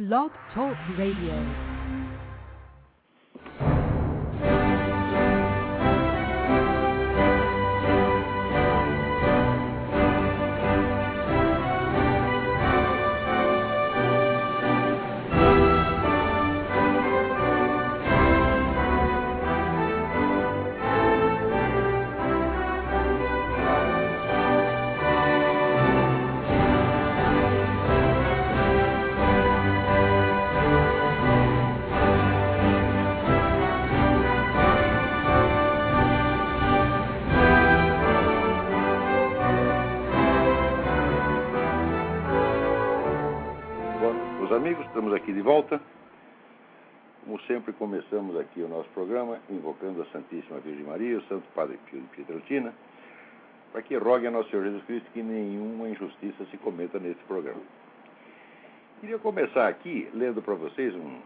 Blog Talk Radio. Começamos aqui o nosso programa invocando a Santíssima Virgem Maria, o Santo Padre Pio de Pietrelcina, para que rogue a nosso Senhor Jesus Cristo que nenhuma injustiça se cometa nesse programa. Queria começar aqui lendo para vocês um,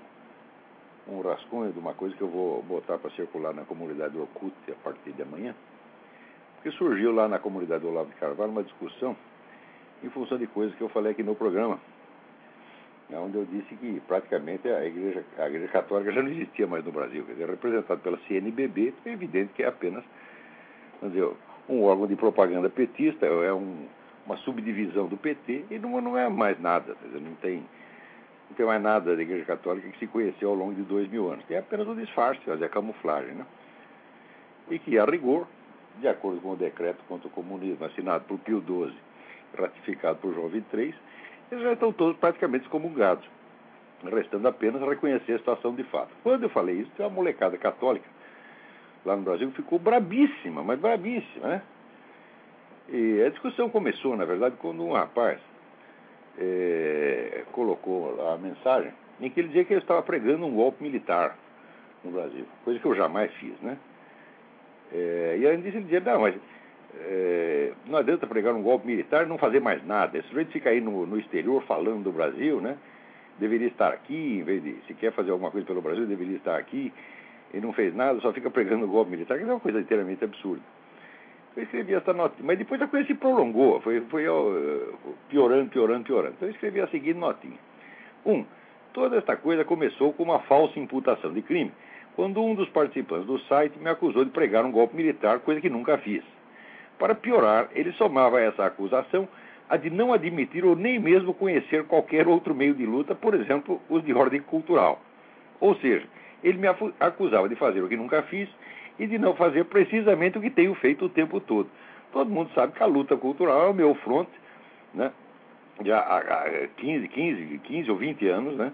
um rascunho de uma coisa que eu vou botar para circular na comunidade Orkut a partir de amanhã, porque surgiu lá na comunidade Olavo de Carvalho uma discussão em função de coisas que eu falei aqui no programa onde eu disse que praticamente a igreja, a igreja católica já não existia mais no Brasil. Quer dizer, representado pela CNBB, é evidente que é apenas dizer, um órgão de propaganda petista, é um, uma subdivisão do PT, e não, não é mais nada. Quer dizer, não, tem, não tem mais nada da igreja católica que se conheceu ao longo de dois mil anos. Tem apenas o disfarce, fazer a camuflagem. Né? E que, a rigor, de acordo com o decreto contra o comunismo assinado por Pio XII, ratificado por João XXIII, eles já estão todos praticamente excomungados, restando apenas reconhecer a situação de fato. Quando eu falei isso, uma molecada católica lá no Brasil ficou brabíssima, mas brabíssima, né? E a discussão começou, na verdade, quando um rapaz é, colocou a mensagem em que ele dizia que eu estava pregando um golpe militar no Brasil, coisa que eu jamais fiz, né? É, e além disso, ele dizia, não, mas é, não adianta pregar um golpe militar e não fazer mais nada. Esse sujeito fica aí no, no, exterior falando do Brasil, né? Deveria estar aqui, em vez de, se quer fazer alguma coisa pelo Brasil, deveria estar aqui. E não fez nada, só fica pregando golpe militar, que é uma coisa inteiramente absurda. Eu escrevi essa nota, mas depois a coisa se prolongou, foi, foi piorando, piorando, piorando. Então eu escrevi a seguinte notinha. Um, toda esta coisa começou com uma falsa imputação de crime, quando um dos participantes do site me acusou de pregar um golpe militar, coisa que nunca fiz. Para piorar, ele somava essa acusação a de não admitir ou nem mesmo conhecer qualquer outro meio de luta, por exemplo, os de ordem cultural. Ou seja, ele me acusava de fazer o que nunca fiz e de não fazer precisamente o que tenho feito o tempo todo. Todo mundo sabe que a luta cultural é o meu fronte, né? Já há 15, 15, 15 ou 20 anos, né?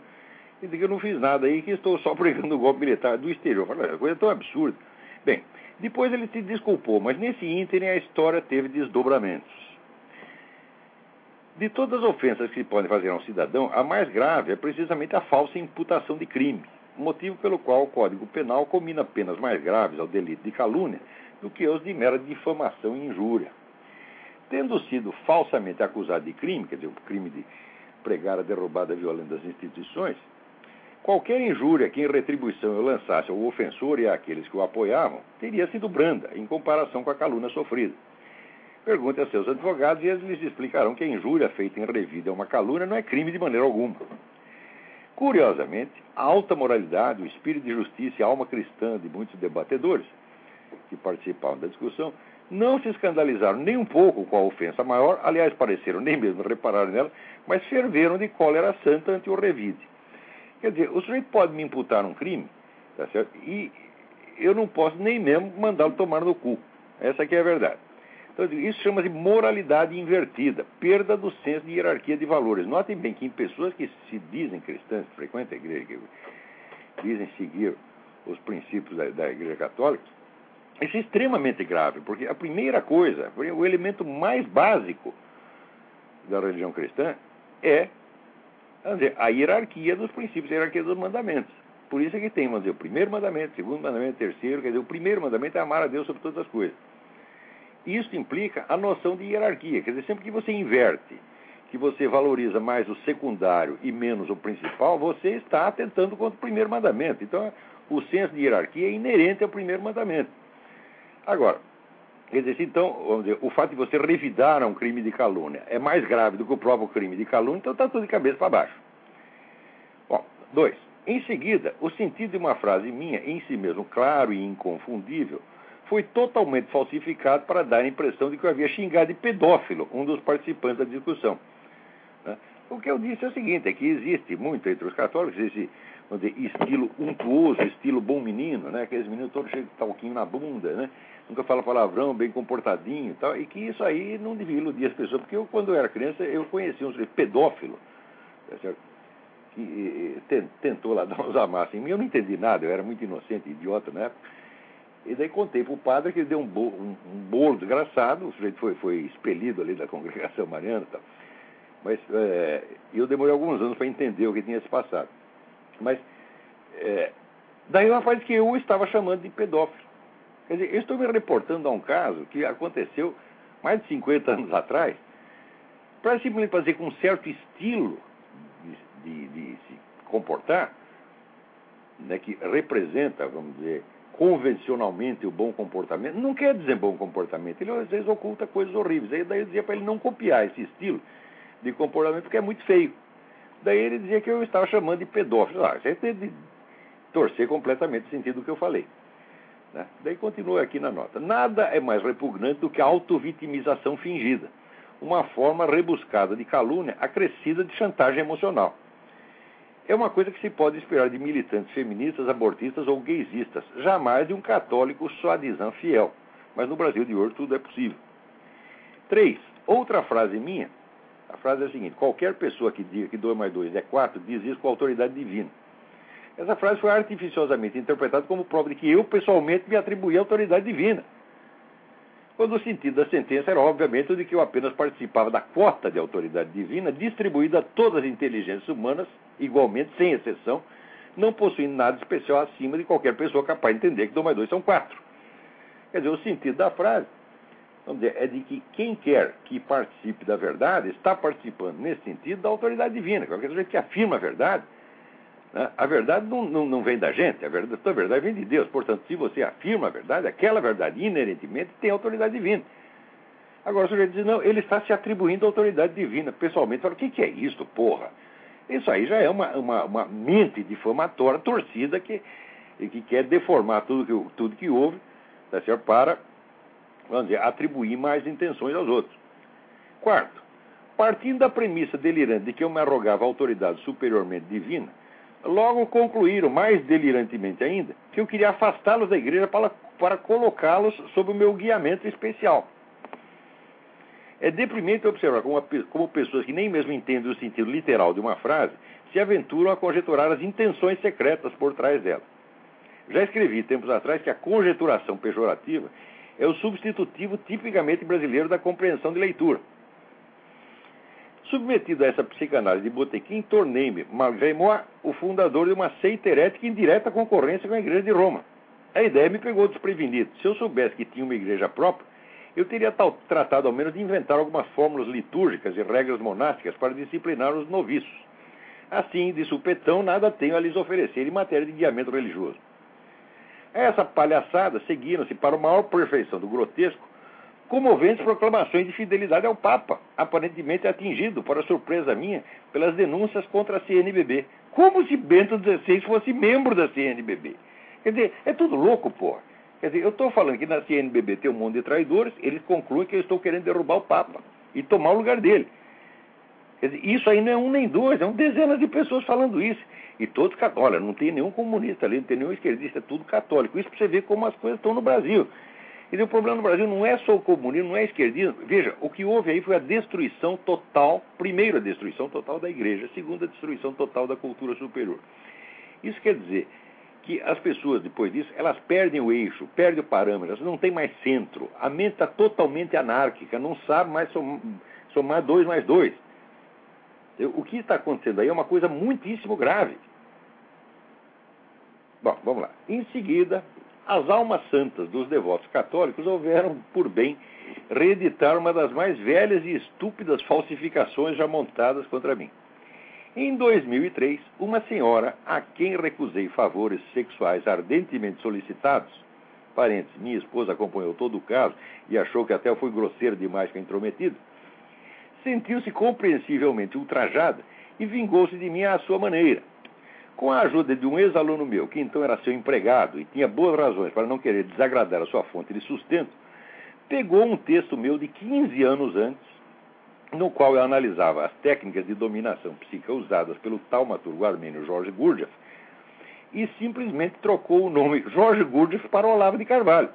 E de que eu não fiz nada aí, que estou só pregando o golpe militar do exterior. Falei, coisa tão absurda. Bem, depois ele se desculpou, mas nesse ínterim a história teve desdobramentos. De todas as ofensas que podem fazer a um cidadão, a mais grave é precisamente a falsa imputação de crime, motivo pelo qual o Código Penal combina penas mais graves ao delito de calúnia do que os de mera difamação e injúria. Tendo sido falsamente acusado de crime, quer dizer, o crime de pregar a derrubada violenta das instituições, Qualquer injúria que em retribuição eu lançasse ao ofensor e àqueles que o apoiavam teria sido branda em comparação com a calúnia sofrida. Pergunte a seus advogados e eles lhes explicarão que a injúria feita em revida a uma calúnia não é crime de maneira alguma. Curiosamente, a alta moralidade, o espírito de justiça e a alma cristã de muitos debatedores que participaram da discussão não se escandalizaram nem um pouco com a ofensa maior, aliás, pareceram nem mesmo reparar nela, mas ferveram de cólera santa ante o revide. Quer dizer, o sujeito pode me imputar um crime, tá certo? E eu não posso nem mesmo mandá-lo tomar no cu. Essa aqui é a verdade. Então, isso chama-se moralidade invertida, perda do senso de hierarquia de valores. Notem bem que em pessoas que se dizem cristãs, que frequentam a igreja, que dizem seguir os princípios da, da igreja católica, isso é extremamente grave, porque a primeira coisa, o elemento mais básico da religião cristã é dizer, a hierarquia dos princípios, a hierarquia dos mandamentos. Por isso é que tem, vamos dizer, o primeiro mandamento, o segundo mandamento, o terceiro, quer dizer, o primeiro mandamento é amar a Deus sobre todas as coisas. Isso implica a noção de hierarquia, quer dizer, sempre que você inverte, que você valoriza mais o secundário e menos o principal, você está atentando contra o primeiro mandamento. Então, o senso de hierarquia é inerente ao primeiro mandamento. Agora, quer dizer, então, vamos dizer, o fato de você revidar um crime de calúnia é mais grave do que o próprio crime de calúnia, então está tudo de cabeça para baixo. Dois. Em seguida, o sentido de uma frase minha, em si mesmo claro e inconfundível, foi totalmente falsificado para dar a impressão de que eu havia xingado de pedófilo um dos participantes da discussão. Né? O que eu disse é o seguinte: é que existe muito entre os católicos esse dizer, estilo untuoso, estilo bom menino, né? aqueles meninos todos cheios de talquinho na bunda, né? Nunca fala palavrão, bem comportadinho e tal, e que isso aí não devia iludir as pessoas, porque eu, quando eu era criança, eu conhecia um pedófilo, tá que tentou lá dar uns amassos em mim, eu não entendi nada, eu era muito inocente, idiota na época, e daí contei para o padre que ele deu um bolo, um, um bolo desgraçado, o sujeito foi, foi expelido ali da congregação mariana e tal. Mas é, eu demorei alguns anos para entender o que tinha se passado. Mas é, daí uma faz que eu estava chamando de pedófilo. Quer dizer, eu estou me reportando a um caso que aconteceu mais de 50 anos atrás, para simplesmente fazer com um certo estilo de, de, de se comportar, né, que representa, vamos dizer, convencionalmente o bom comportamento, não quer dizer bom comportamento, ele às vezes oculta coisas horríveis. Aí daí eu dizia para ele não copiar esse estilo de comportamento porque é muito feio. Daí ele dizia que eu estava chamando de pedófilo. Ah, você tem de torcer completamente o sentido do que eu falei. Né? Daí continua aqui na nota. Nada é mais repugnante do que a autovitimização fingida, uma forma rebuscada de calúnia acrescida de chantagem emocional é uma coisa que se pode esperar de militantes feministas, abortistas ou gaysistas, jamais de um católico suadizan fiel. Mas no Brasil de hoje tudo é possível. 3. Outra frase minha, a frase é a seguinte: qualquer pessoa que diga que 2 mais 2 é 4 diz isso com autoridade divina. Essa frase foi artificiosamente interpretada como prova de que eu pessoalmente me atribuí autoridade divina quando o sentido da sentença era, obviamente, o de que eu apenas participava da cota de autoridade divina distribuída a todas as inteligências humanas, igualmente, sem exceção, não possuindo nada especial acima de qualquer pessoa capaz de entender que 2 mais 2 são 4. Quer dizer, o sentido da frase vamos dizer, é de que quem quer que participe da verdade está participando, nesse sentido, da autoridade divina. Qualquer gente que afirma a verdade? A verdade não, não, não, vem da gente, a verdade, a verdade vem de Deus. Portanto, se você afirma a verdade, aquela verdade inerentemente tem autoridade divina. Agora o sujeito diz, não, ele está se atribuindo autoridade divina. Pessoalmente, fala, o que, que é isso, porra? Isso aí já é uma, uma, uma mente difamatória, torcida, que, que quer deformar tudo que, tudo que houve tá certo? para vamos dizer, atribuir mais intenções aos outros. Quarto, partindo da premissa delirante de que eu me arrogava autoridade superiormente divina, Logo concluíram, mais delirantemente ainda, que eu queria afastá-los da igreja para, para colocá-los sob o meu guiamento especial. É deprimente observar como, como pessoas que nem mesmo entendem o sentido literal de uma frase se aventuram a conjeturar as intenções secretas por trás dela. Já escrevi tempos atrás que a conjeturação pejorativa é o substitutivo tipicamente brasileiro da compreensão de leitura. Submetido a essa psicanálise de Botequim, tornei-me, malgré moi, o fundador de uma seita herética em direta concorrência com a Igreja de Roma. A ideia me pegou desprevenido. Se eu soubesse que tinha uma igreja própria, eu teria tal, tratado ao menos de inventar algumas fórmulas litúrgicas e regras monásticas para disciplinar os noviços. Assim, de supetão, nada tenho a lhes oferecer em matéria de guiamento religioso. Essa palhaçada seguiram-se para a maior perfeição do grotesco comoventes proclamações de fidelidade ao Papa, aparentemente atingido, para surpresa minha, pelas denúncias contra a CNBB. Como se Bento XVI fosse membro da CNBB. Quer dizer, é tudo louco, porra. Quer dizer, eu estou falando que na CNBB tem um monte de traidores, eles concluem que eu estou querendo derrubar o Papa e tomar o lugar dele. Quer dizer, isso aí não é um nem dois, é um dezenas de pessoas falando isso. E todos católicos. Olha, não tem nenhum comunista ali, não tem nenhum esquerdista, é tudo católico. Isso para você ver como as coisas estão no Brasil. E o problema no Brasil não é só o comunismo, não é esquerdismo. Veja, o que houve aí foi a destruição total, primeiro a destruição total da igreja, segundo a destruição total da cultura superior. Isso quer dizer que as pessoas, depois disso, elas perdem o eixo, perdem o parâmetro, elas não têm mais centro. A mente está totalmente anárquica, não sabe mais somar dois mais dois. O que está acontecendo aí é uma coisa muitíssimo grave. Bom, vamos lá. Em seguida, as almas santas dos devotos católicos houveram por bem reeditar uma das mais velhas e estúpidas falsificações já montadas contra mim. Em 2003, uma senhora a quem recusei favores sexuais ardentemente solicitados, parentes, minha esposa acompanhou todo o caso e achou que até eu fui grosseiro demais com a intrometida, sentiu-se compreensivelmente ultrajada e vingou-se de mim à sua maneira Com a ajuda de um ex-aluno meu, que então era seu empregado e tinha boas razões para não querer desagradar a sua fonte de sustento, pegou um texto meu de 15 anos antes, no qual eu analisava as técnicas de dominação psíquica usadas pelo taumaturgo armênio Jorge Gurdjieff, e simplesmente trocou o nome Jorge Gurdjieff para Olavo de Carvalho.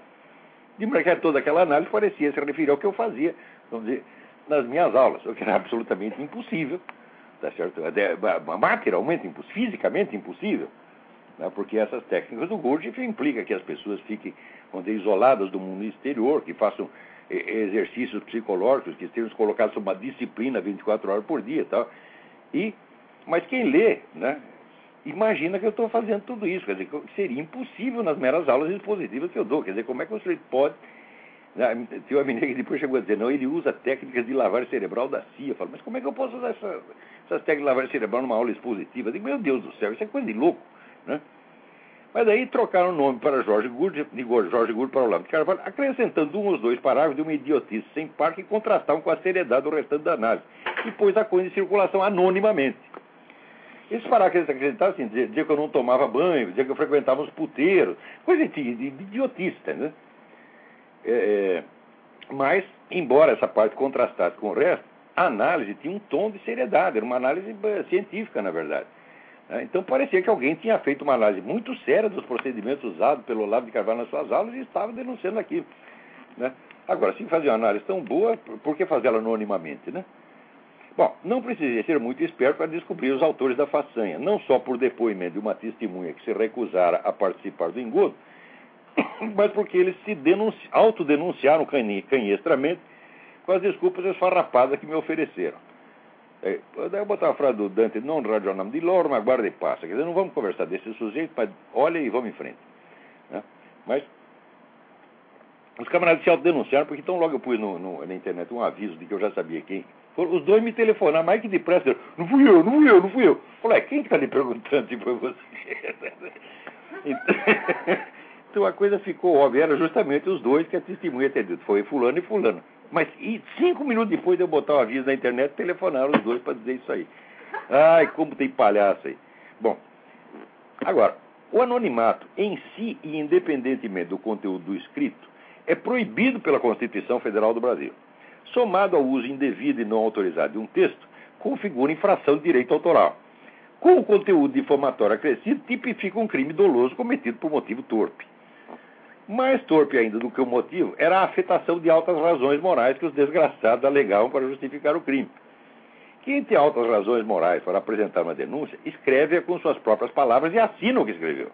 De maneira que toda aquela análise parecia se referir ao que eu fazia, vamos dizer, nas minhas aulas, o que era absolutamente impossível, tá certo? materialmente impossível, fisicamente impossível, né? porque essas técnicas do Gurdjieff implicam que as pessoas fiquem dizer, isoladas do mundo exterior, que façam exercícios psicológicos, que estejam colocados sob uma disciplina 24 horas por dia tal. E, mas quem lê, né, imagina que eu estou fazendo tudo isso. Quer dizer, seria impossível nas meras aulas expositivas que eu dou. Quer dizer, como é que você pode. Uma menina que depois chegou a dizer, não, ele usa técnicas de lavagem cerebral da CIA. Eu falo, mas como é que eu posso usar essa, essas técnicas de lavagem cerebral numa aula expositiva? Eu digo, meu Deus do céu, isso é coisa de louco. Né? Mas daí trocaram o nome para Jorge Gould, de Jorge Gould para Olavo de Carvalho, acrescentando um ou dois parágrafos de uma idiotice sem par que contrastavam com a seriedade do restante da análise. E pôs a coisa em circulação anonimamente. Esses parágrafos acrescentavam assim, dizer, que eu não tomava banho, dizer que eu frequentava os puteiros, coisa de, de, de idiotice, né? É, é, mas, embora essa parte contrastasse com o resto, a análise tinha um tom de seriedade, era uma análise eh, científica, na verdade. Né? Então parecia que alguém tinha feito uma análise muito séria dos procedimentos usados pelo Olavo de Carvalho nas suas aulas e estava denunciando aquilo. Né? Agora, se fazer uma análise tão boa, por que fazê-la anonimamente, né? Bom, não precisei ser muito esperto para descobrir os autores da façanha, não só por depoimento de uma testemunha que se recusara a participar do engodo, mas porque eles se autodenunciaram canhestramente com as desculpas esfarrapadas que me ofereceram. É, daí eu botar a frase do Dante, não radionam de loro, mas guarda e passa. Quer dizer, não vamos conversar desse sujeito, mas olha e vamos em frente. Né? Mas os camaradas se autodenunciaram, porque então logo eu pus no, no, na internet um aviso de que eu já sabia quem os dois me telefonaram, mais que depressa, não fui eu, não fui eu, não fui eu. Falei, quem está lhe perguntando se foi você? Então a coisa ficou óbvia, era justamente os dois que a testemunha tinha dito, foi fulano e fulano. Mas e cinco minutos depois de eu botar o aviso na internet, telefonaram os dois para dizer isso aí. Ai, como tem palhaço aí. Bom, agora, o anonimato em si e independentemente do conteúdo do escrito é proibido pela Constituição Federal do Brasil somado ao uso indevido e não autorizado de um texto, configura infração de direito autoral. Com o conteúdo difamatório acrescido, tipifica um crime doloso cometido por motivo torpe. Mais torpe ainda do que o motivo era a afetação de altas razões morais que os desgraçados alegavam para justificar o crime. Quem tem altas razões morais para apresentar uma denúncia, escreve-a com suas próprias palavras e assina o que escreveu.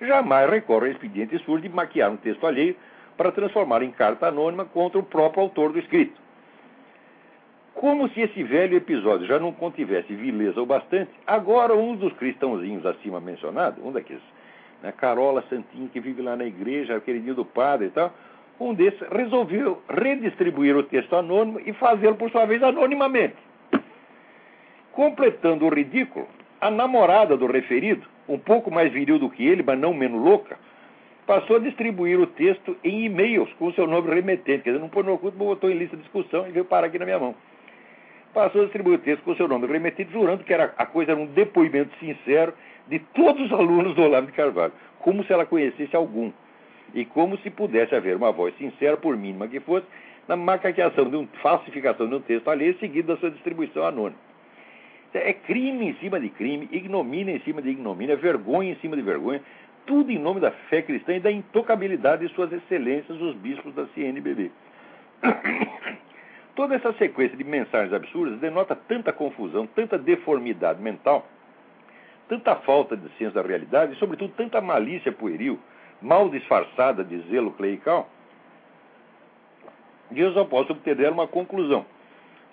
Jamais recorre ao expediente surdo de maquiar um texto alheio para transformar em carta anônima contra o próprio autor do escrito. Como se esse velho episódio já não contivesse vileza o bastante, agora um dos cristãozinhos acima mencionados, um daqueles, né, Carola Santinho, que vive lá na igreja, queridinho do padre e tal, um desses resolveu redistribuir o texto anônimo e fazê-lo, por sua vez, anonimamente. Completando o ridículo, a namorada do referido, um pouco mais viril do que ele, mas não menos louca, passou a distribuir o texto em e-mails com o seu nome remetente. Quer dizer, não pôs no oculto, botou em lista de discussão e veio parar aqui na minha mão passou a distribuir o texto com o seu nome remetido, jurando que era, a coisa era um depoimento sincero de todos os alunos do Olavo de Carvalho, como se ela conhecesse algum, e como se pudesse haver uma voz sincera, por mínima que fosse, na macaqueação de um, falsificação de um texto alheio, seguido da sua distribuição anônima. É crime em cima de crime, ignomínia em cima de ignomínia, vergonha em cima de vergonha, tudo em nome da fé cristã e da intocabilidade de suas excelências, os bispos da CNBB. Toda essa sequência de mensagens absurdas denota tanta confusão, tanta deformidade mental, tanta falta de senso da realidade e, sobretudo, tanta malícia pueril, mal disfarçada de zelo clerical, que eu só posso obter dela uma conclusão.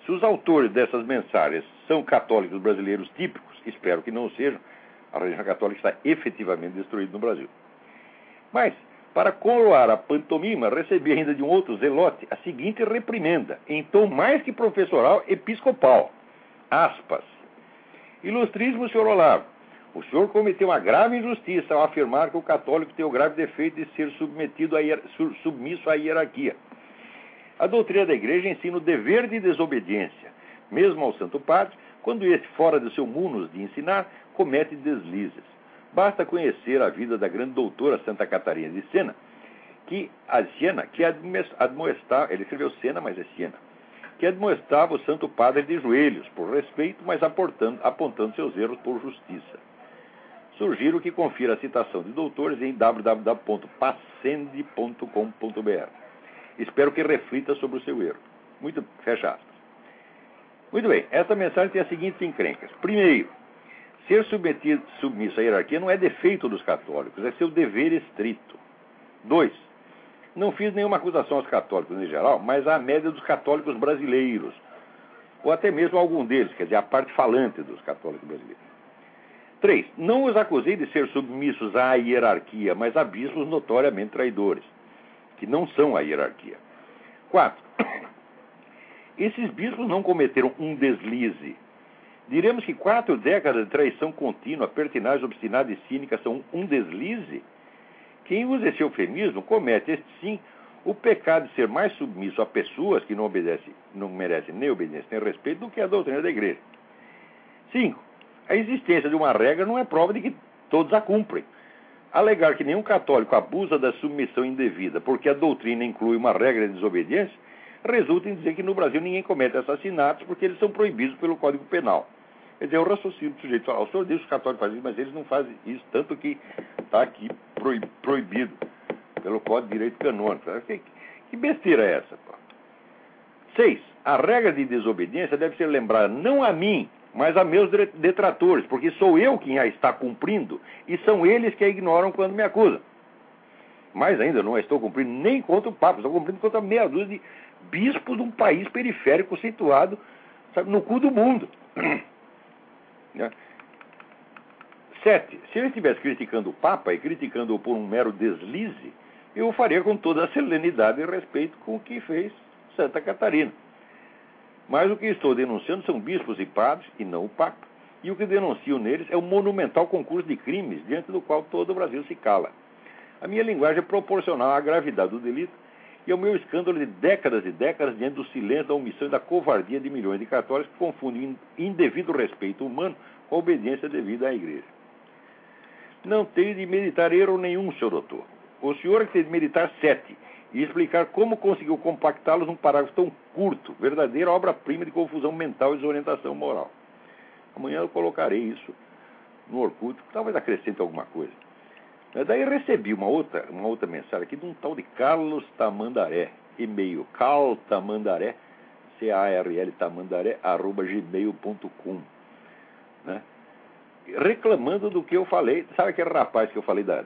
Se os autores dessas mensagens são católicos brasileiros típicos, espero que não sejam, a religião católica está efetivamente destruída no Brasil. Mas, para coroar a pantomima, recebi ainda de um outro zelote a seguinte reprimenda, em tom mais que professoral episcopal. Aspas. Ilustríssimo senhor Olavo, o senhor cometeu uma grave injustiça ao afirmar que o católico tem o grave defeito de ser submetido a submisso à hierarquia. A doutrina da igreja ensina o dever de desobediência, mesmo ao Santo Padre, quando este, fora do seu munus de ensinar, comete deslizes. Basta conhecer a vida da grande doutora Santa Catarina de Sena, que a Siena, que admoestava, ele escreveu Sena, mas é Siena, que admoestava o Santo Padre de joelhos, por respeito, mas apontando seus erros por justiça. Sugiro que confira a citação de doutores em www.passende.com.br. Espero que reflita sobre o seu erro. Muito, fecha aspas. Muito bem, esta mensagem tem as seguintes encrencas. Primeiro, ser submetido, submisso à hierarquia não é defeito dos católicos, é seu dever estrito. Dois, não fiz nenhuma acusação aos católicos em geral, mas à média dos católicos brasileiros, ou até mesmo algum deles, quer dizer, a parte falante dos católicos brasileiros. Três, não os acusei de ser submissos à hierarquia, mas a bispos notoriamente traidores, que não são a hierarquia. Quatro, esses bispos não cometeram um deslize. Diremos que quatro décadas de traição contínua, pertinaz, obstinada e cínica são um deslize? Quem usa esse eufemismo comete, este sim, o pecado de ser mais submisso a pessoas que não, obedecem, não merecem nem obediência nem respeito do que a doutrina da igreja. 5. A existência de uma regra não é prova de que todos a cumprem. Alegar que nenhum católico abusa da submissão indevida porque a doutrina inclui uma regra de desobediência resulta em dizer que no Brasil ninguém comete assassinatos porque eles são proibidos pelo Código Penal. Quer dizer, o raciocínio do sujeito fala, o senhor diz que os católicos fazem isso, mas eles não fazem isso, tanto que está aqui proibido pelo Código de Direito Canônico. Que, besteira é essa? Pô? Seis, a regra de desobediência deve ser lembrada não a mim, mas a meus detratores, porque sou eu quem a está cumprindo e são eles que a ignoram quando me acusam. Mais ainda, não a estou cumprindo nem contra o Papa, estou cumprindo contra meia dúzia de bispos de um país periférico situado sabe, no cu do mundo. Né? Sete, se eu estivesse criticando o Papa e criticando-o por um mero deslize, eu o faria com toda a serenidade e respeito com o que fez Santa Catarina. Mas o que estou denunciando são bispos e padres, e não o Papa. E o que denuncio neles é o monumental concurso de crimes, diante do qual todo o Brasil se cala. A minha linguagem é proporcional à gravidade do delito e ao meu escândalo de décadas e décadas diante do silêncio, da omissão e da covardia de milhões de católicos que confundem indevido respeito humano com a obediência devida à igreja. Não tenho de meditar erro nenhum, senhor doutor. O senhor é tem de meditar sete e explicar como conseguiu compactá-los num parágrafo tão curto, verdadeira obra-prima de confusão mental e desorientação moral. Amanhã eu colocarei isso no Orkut, talvez acrescente alguma coisa. Daí recebi uma outra, uma outra mensagem aqui de um tal de Carlos Tamandaré, e-mail caltamandaré, C-A-R-L Tamandaré, arroba gmail.com, né? reclamando do que eu falei. Sabe aquele rapaz que eu falei da,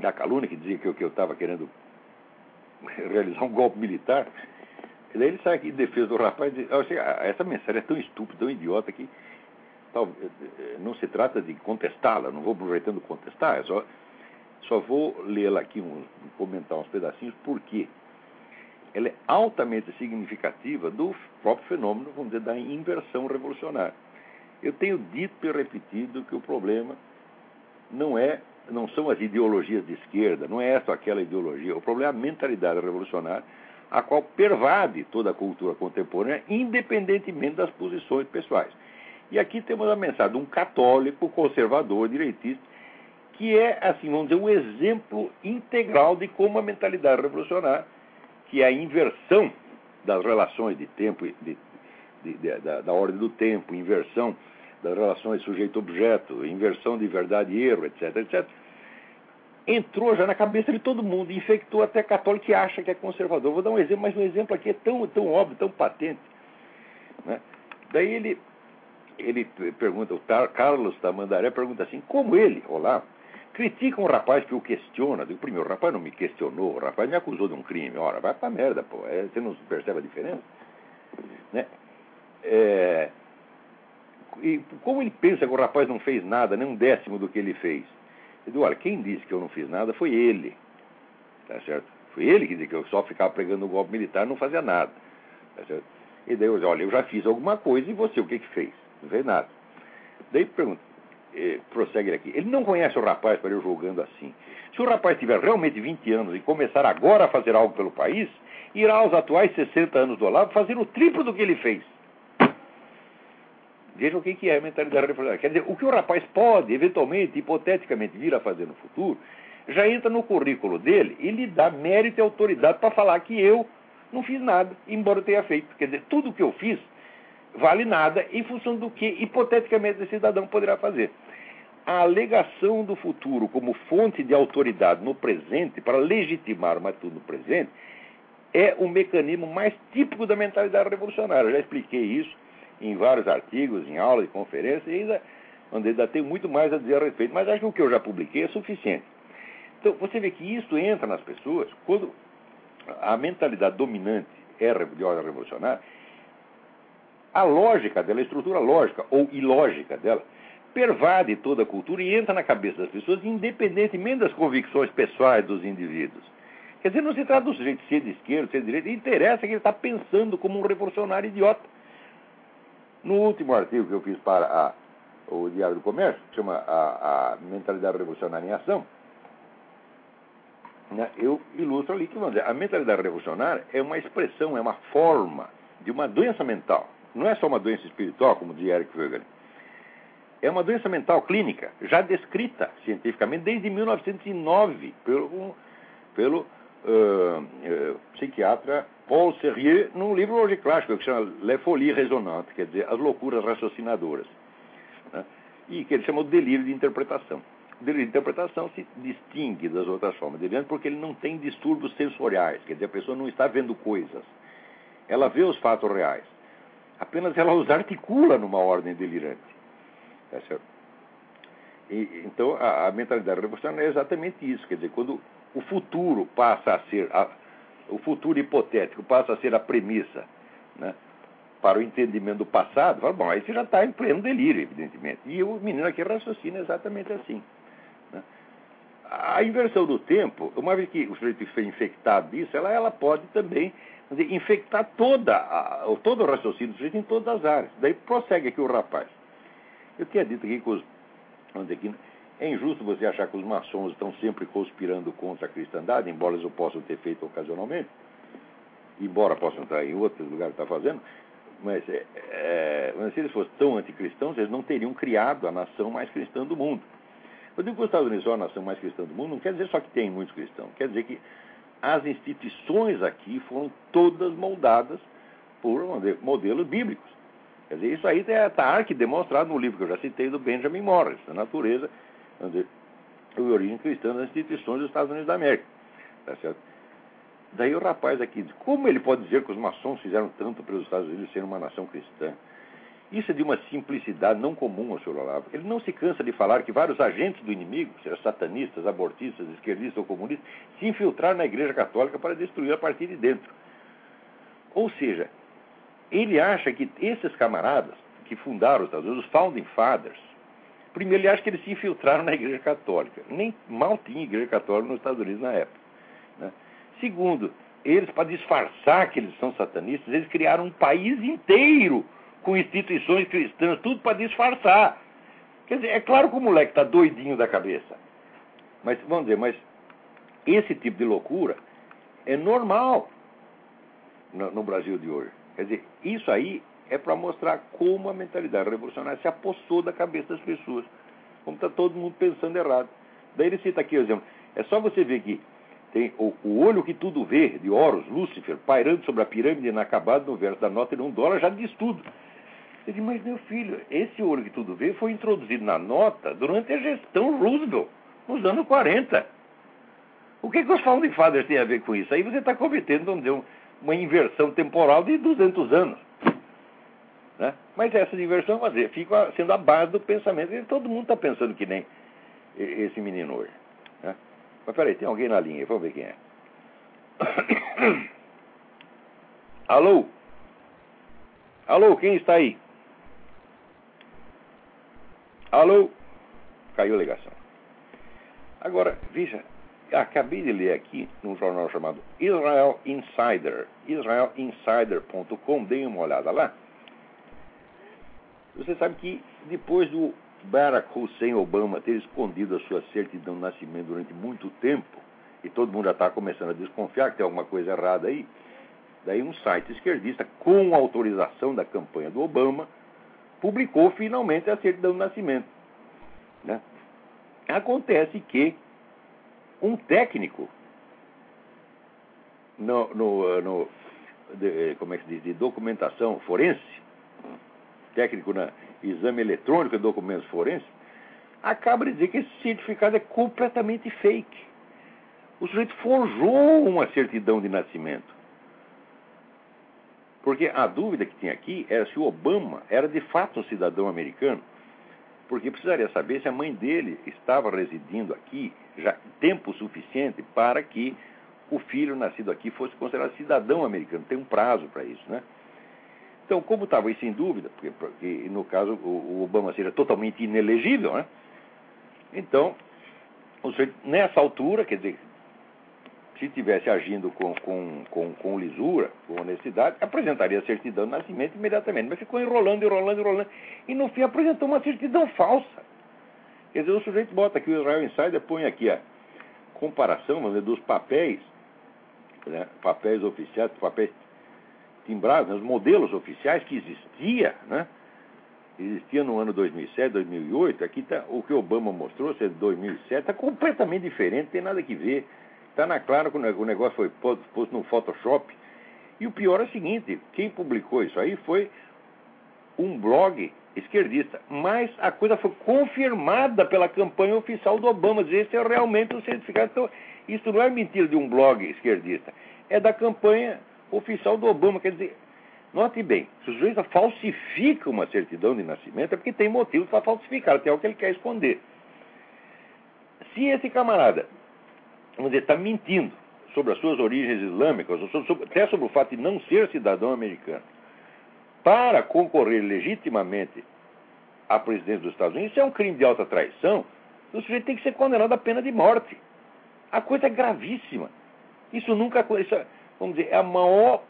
da, calúnia, que dizia que eu estava que querendo realizar um golpe militar? E daí ele sai aqui em defesa do rapaz e diz, essa mensagem é tão estúpida, tão idiota que eh, eh, não se trata de contestá-la, não vou aproveitando contestar, é só, só vou lê-la aqui, um, comentar uns pedacinhos, porque ela é altamente significativa do próprio fenômeno, vamos dizer, da inversão revolucionária. Eu tenho dito e repetido que o problema não é não são as ideologias de esquerda, não é essa ou aquela ideologia, o problema é a mentalidade revolucionária, a qual pervade toda a cultura contemporânea, independentemente das posições pessoais. E aqui temos a mensagem de um católico conservador, direitista, que é, assim, vamos dizer, um exemplo integral de como a mentalidade revolucionária, que é a inversão das relações de tempo, de, de, de, da, da, ordem do tempo, inversão das relações sujeito-objeto, inversão de verdade e erro, etc., etc., entrou já na cabeça de todo mundo, infectou até católico que acha que é conservador. Vou dar um exemplo, mas um exemplo aqui é tão, tão óbvio, tão patente. Né? Daí ele ele pergunta, o Carlos Tamandaré pergunta assim, como ele, olá, critica um rapaz que o questiona. Digo, primeiro, o rapaz não me questionou, o rapaz me acusou de um crime. Ora, vai pra merda, pô. É, você não percebe a diferença? Né? É, e como ele pensa que o rapaz não fez nada, nem um décimo do que ele fez? Eu olha, quem disse que eu não fiz nada foi ele. Tá certo? Foi ele que disse que eu só ficava pregando o golpe militar e não fazia nada. Tá certo? E daí eu disse, olha, eu já fiz alguma coisa e você, o que que fez? Não vê nada. Daí pergunta, eh, prossegue aqui. Ele não conhece o rapaz para eu julgando assim. Se o rapaz tiver realmente 20 anos e começar agora a fazer algo pelo país, irá aos atuais 60 anos do Olavo fazer o triplo do que ele fez. Veja o que é a mentalidade revolucionária. Quer dizer, o que o rapaz pode, eventualmente, hipoteticamente, vir a fazer no futuro, já entra no currículo dele e lhe dá mérito e autoridade para falar que eu não fiz nada, embora tenha feito. Quer dizer, tudo o que eu fiz vale nada em função do que, hipoteticamente, esse cidadão poderá fazer. A alegação do futuro como fonte de autoridade no presente, para legitimar uma atitude no presente, é o mecanismo mais típico da mentalidade revolucionária. Eu já expliquei isso em vários artigos, em aulas, em conferências, e ainda, ainda tem muito mais a dizer a respeito. Mas acho que o que eu já publiquei é suficiente. Então, você vê que isso entra nas pessoas quando a mentalidade dominante é ordem revolucionária, a lógica dela, a estrutura lógica ou ilógica dela, pervade toda a cultura e entra na cabeça das pessoas, independentemente das convicções pessoais dos indivíduos. Quer dizer, não se trata do sujeito ser de esquerda, ser de direita, interessa que ele está pensando como um revolucionário idiota. No último artigo que eu fiz para a, o Diário do Comércio, que chama a, a Mentalidade Revolucionária em Ação, né, eu ilustro ali que dizer, a mentalidade revolucionária é uma expressão, é uma forma de uma doença mental. Não é só uma doença espiritual, como dizia Eric Voegelin. É uma doença mental clínica, já descrita cientificamente desde 1909 pelo, pelo uh, uh, psiquiatra Paul Serrier num livro hoje clássico que chama Le Folie Résonante, quer dizer, As Loucuras Raciocinadoras. Né? E que ele chama o delírio de interpretação. O delírio de interpretação se distingue das outras formas delirante porque ele não tem distúrbios sensoriais, quer dizer, a pessoa não está vendo coisas. Ela vê os fatos reais. Apenas ela os articula numa ordem delirante. Tá certo? E, então, a, a mentalidade revolucionária é exatamente isso. Quer dizer, quando o futuro passa a ser a, o futuro hipotético passa a ser a premissa né, para o entendimento do passado, fala, bom, aí você já está em pleno delírio, evidentemente. E o menino aqui raciocina exatamente assim. Né. A inversão do tempo, uma vez que o sujeito foi infectado disso, ela, ela pode também dizer, infectar toda a, todo o raciocínio do sujeito em todas as áreas. Daí prossegue aqui o rapaz. Eu tinha dito aqui que os. Aqui, é injusto você achar que os maçons estão sempre conspirando contra a cristandade, embora eles o possam ter feito ocasionalmente, embora possam estar em outros lugares está fazendo, mas é, é, se eles fossem tão anticristãos, eles não teriam criado a nação mais cristã do mundo. Eu digo que os Estados Unidos são a nação mais cristã do mundo, não quer dizer só que tem muitos cristãos, quer dizer que as instituições aqui foram todas moldadas por modelos bíblicos. Quer dizer, isso aí está arque demonstrado no livro que eu já citei do Benjamin Morris, A Natureza dizer, a origem cristã das instituições dos Estados Unidos da América. Tá certo? Daí o rapaz aqui diz, como ele pode dizer que os maçons fizeram tanto para os Estados Unidos serem uma nação cristã? Isso é de uma simplicidade não comum ao Sr. Olavo. Ele não se cansa de falar que vários agentes do inimigo, seja satanistas, abortistas, esquerdistas ou comunistas, se infiltraram na Igreja Católica para destruir a partir de dentro. Ou seja, ele acha que esses camaradas que fundaram os Estados Unidos, os Founding Fathers, Primeiro, ele acha que eles se infiltraram na Igreja Católica. Nem mal tinha Igreja Católica nos Estados Unidos na época. Né? Segundo, eles, para disfarçar que eles são satanistas, eles criaram um país inteiro com instituições cristãs, tudo para disfarçar. Quer dizer, é claro que o moleque está doidinho da cabeça. Mas, vamos dizer, mas esse tipo de loucura é normal no, no Brasil de hoje. Quer dizer, isso aí é para mostrar como a mentalidade revolucionária se apossou da cabeça das pessoas. Como está todo mundo pensando errado. Daí ele cita aqui o exemplo. É só você ver que tem o, o, olho que tudo vê, de Horus, Lúcifer, pairando sobre a pirâmide inacabada no verso da nota de um dólar, já diz tudo. Ele diz, mas meu filho, esse olho que tudo vê foi introduzido na nota durante a gestão Roosevelt, nos anos 40. O que, que os Founding Fathers têm a ver com isso? Aí você está cometendo, dizer, uma inversão temporal de 200 anos. Né? Mas essa diversão fazer, fica sendo a base do pensamento. E todo mundo está pensando que nem esse menino hoje. Né? Mas peraí, tem alguém na linha, vamos ver quem é. Alô? Alô, quem está aí? Alô? Caiu a ligação. Agora, veja, acabei de ler aqui num jornal chamado Israel Insider, israelinsider.com, dei uma olhada lá. Você sabe que depois do Barack Hussein Obama ter escondido a sua certidão de nascimento durante muito tempo, e todo mundo já está começando a desconfiar que tem alguma coisa errada aí, daí um site esquerdista, com autorização da campanha do Obama, publicou finalmente a certidão de nascimento. Né? Acontece que um técnico no, no, no de, como é que diz, de documentação forense, técnico na exame eletrônico de documentos forenses, acaba de dizer que esse certificado é completamente fake. O sujeito forjou uma certidão de nascimento. Porque a dúvida que tinha aqui era se o Obama era de fato um cidadão americano. Porque precisaria saber se a mãe dele estava residindo aqui já tempo suficiente para que o filho nascido aqui fosse considerado cidadão americano. Tem um prazo para isso, né? Então, como estava isso em dúvida, porque, porque no caso o, Obama seria totalmente inelegível, né? Então, nessa altura, quer dizer, se estivesse agindo com, com, com, com, lisura, com honestidade, apresentaria a certidão de nascimento imediatamente. Mas ficou enrolando, enrolando, enrolando. E no fim apresentou uma certidão falsa. Quer dizer, o sujeito bota aqui, o Israel Insider põe aqui a comparação dizer, dos papéis, né, papéis oficiais, papéis timbrados, né, os modelos oficiais que existia, né? Existia no ano 2007, 2008. Aqui está o que Obama mostrou, se é 2007, está completamente diferente, tem nada que ver. Está na clara que o negócio foi posto no Photoshop. E o pior é o seguinte: quem publicou isso aí foi um blog esquerdista. Mas a coisa foi confirmada pela campanha oficial do Obama. Esse é realmente o certificado. Então, isso não é mentira de um blog esquerdista. É da campanha oficial do Obama. Quer dizer, note bem, se o sujeito falsifica uma certidão de nascimento, é porque tem motivo para falsificar, tem algo que ele quer esconder. Se esse camarada, vamos dizer, está mentindo sobre as suas origens islâmicas, até sobre o fato de não ser cidadão americano, para concorrer legitimamente à presidência dos Estados Unidos, isso é um crime de alta traição, o sujeito tem que ser condenado à pena de morte. A coisa é gravíssima. Isso nunca. É, vamos dizer, é a maior,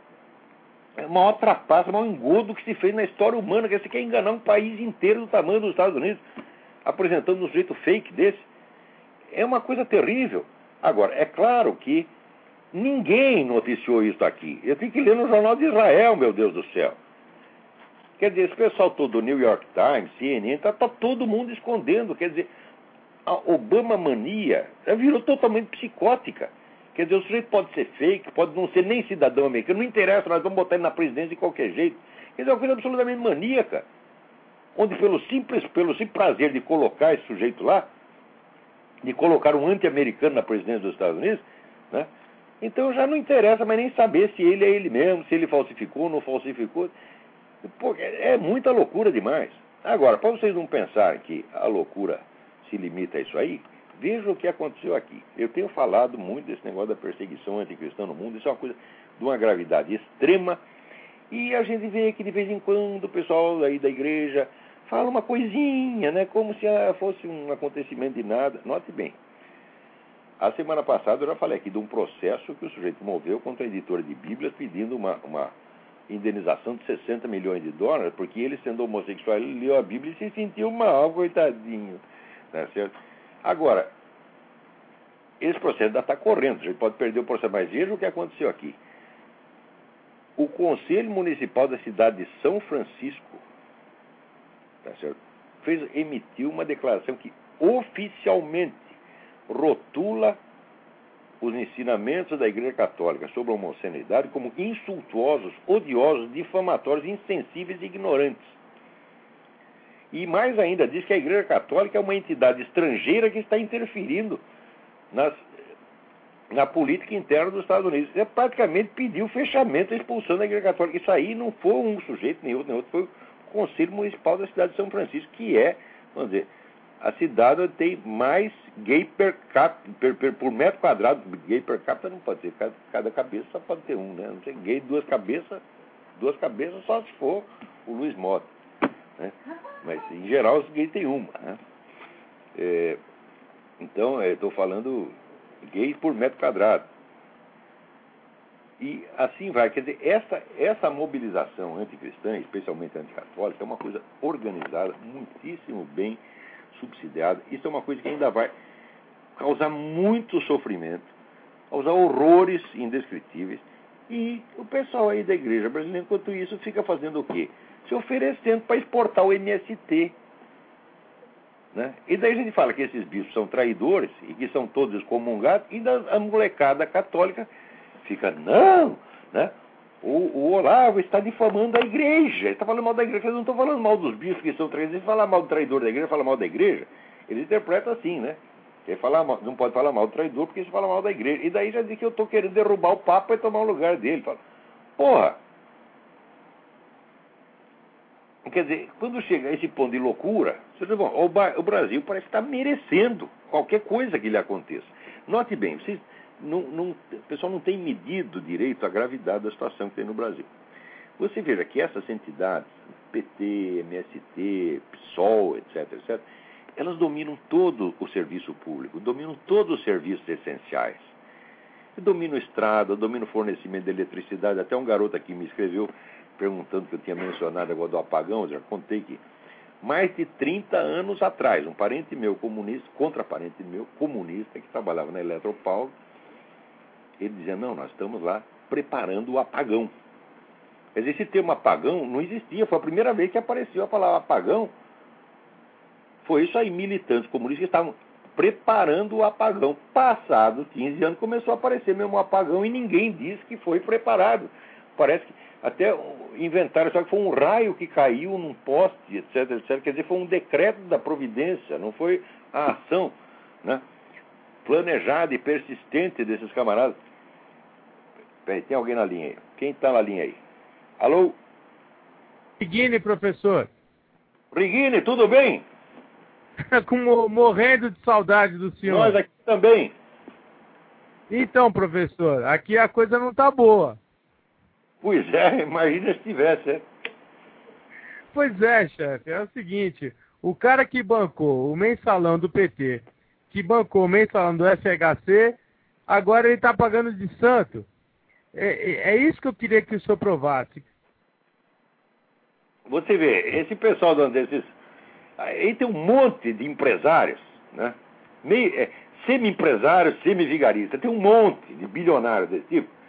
é a maior trapaça, o maior engodo que se fez na história humana, que você quer enganar um país inteiro do tamanho dos Estados Unidos, apresentando um sujeito fake desse. É uma coisa terrível. Agora, é claro que ninguém noticiou isso aqui. Eu tenho que ler no Jornal de Israel, meu Deus do céu. Quer dizer, esse pessoal todo do New York Times, CNN, está tá todo mundo escondendo. Quer dizer, a Obama mania virou totalmente psicótica. Quer dizer, o sujeito pode ser fake, pode não ser nem cidadão americano, não interessa, nós vamos botar ele na presidência de qualquer jeito. Quer dizer, é uma coisa absolutamente maníaca. Onde pelo simples, pelo simples prazer de colocar esse sujeito lá, de colocar um anti-americano na presidência dos Estados Unidos, né? então já não interessa mais nem saber se ele é ele mesmo, se ele falsificou ou não falsificou. Pô, é, muita loucura demais. Agora, para vocês não pensarem que a loucura se limita a isso aí, veja o que aconteceu aqui. Eu tenho falado muito desse negócio da perseguição anticristã no mundo, isso é uma coisa de uma gravidade extrema. E a gente vê que de vez em quando o pessoal aí da igreja fala uma coisinha, né, como se fosse um acontecimento de nada. Note bem, a semana passada eu já falei aqui de um processo que o sujeito moveu contra a editora de Bíblias pedindo uma, uma indenização de 60 milhões de dólares, porque ele, sendo homossexual, ele leu a Bíblia e se sentiu mal, coitadinho. Tá certo? Agora, esse processo ainda está correndo, a gente pode perder o processo, mas veja o que aconteceu aqui. O Conselho Municipal da cidade de São Francisco tá certo? Fez, emitiu uma declaração que oficialmente rotula os ensinamentos da Igreja Católica sobre a homossexualidade como insultuosos, odiosos, difamatórios, insensíveis e ignorantes. E mais ainda, diz que a Igreja Católica é uma entidade estrangeira que está interferindo nas, na política interna dos Estados Unidos. É praticamente pediu fechamento, a expulsão da Igreja Católica. Isso aí não foi um sujeito, nem outro, nem outro, foi o Conselho Municipal da cidade de São Francisco, que é, vamos dizer, a cidade onde tem mais gay per capita, per, per, por metro quadrado, gay per capita não pode ser, cada, cada, cabeça só pode ter um, né? Não tem gay duas cabeças, duas cabeças só se for o Luiz Mota. Né? Mas em geral os gays têm uma. Né? É, então, estou falando gay por metro quadrado. E assim vai. Quer dizer, essa, essa mobilização anticristã, especialmente anticatólica, é uma coisa organizada, muitíssimo bem subsidiada. Isso é uma coisa que ainda vai causar muito sofrimento, causar horrores indescritíveis. E o pessoal aí da igreja brasileira, enquanto isso, fica fazendo o quê? Se oferecendo para exportar o MST. Né? E daí a gente fala que esses bispos são traidores e que são todos excomungados, e a molecada católica fica, não, né? O, o, Olavo está difamando a igreja, ele está falando mal da igreja. Eu não estou falando mal dos bispos que são traidores, ele fala mal do traidor da igreja, fala mal da igreja. Ele interpreta assim, né? Ele fala mal, não pode falar mal do traidor porque isso fala mal da igreja. E daí já diz que eu estou querendo derrubar o Papa e tomar o lugar dele. Fala, porra, Quer dizer, quando chega a esse ponto de loucura, você diz, bom, o Brasil parece estar merecendo qualquer coisa que lhe aconteça. Note bem, vocês não, não, o pessoal não tem medido direito a gravidade da situação que tem no Brasil. Você veja que essas entidades, PT, MST, PSOL, etc., etc., elas dominam todo o serviço público, dominam todos os serviços essenciais. Dominam estrada, dominam fornecimento de eletricidade. Até um garoto aqui me escreveu perguntando que eu tinha mencionado agora do apagão, eu já contei que mais de 30 anos atrás, um parente meu comunista, contra parente meu comunista, que trabalhava na Eletropaulo, ele dizia, não, nós estamos lá preparando o apagão. Quer dizer, esse termo apagão não existia, foi a primeira vez que apareceu a palavra apagão. Foi isso aí, militantes comunistas que estavam preparando o apagão. Passado 15 anos começou a aparecer mesmo o apagão e ninguém disse que foi preparado. Parece que até inventaram, só que foi um raio que caiu num poste, etc, etc. Quer dizer, foi um decreto da providência, não foi a ação né, planejada e persistente desses camaradas. Peraí, tem alguém na linha aí? Quem está na linha aí? Alô? Rigini, professor. Rigini, tudo bem? Com, morrendo de saudade do senhor. Nós aqui também. Então, professor, aqui a coisa não está boa. Pois é, imagina se tivesse, é. Pois é, chefe, é o seguinte, o cara que bancou o mensalão do PT, que bancou o mensalão do FHC, agora ele está pagando de santo. É, é, é, isso que eu queria que o senhor provasse. Você vê, esse pessoal desses. Aí tem um monte de empresários, né? é, semi-empresários, semi-vigaristas, tem um monte de bilionários desse tipo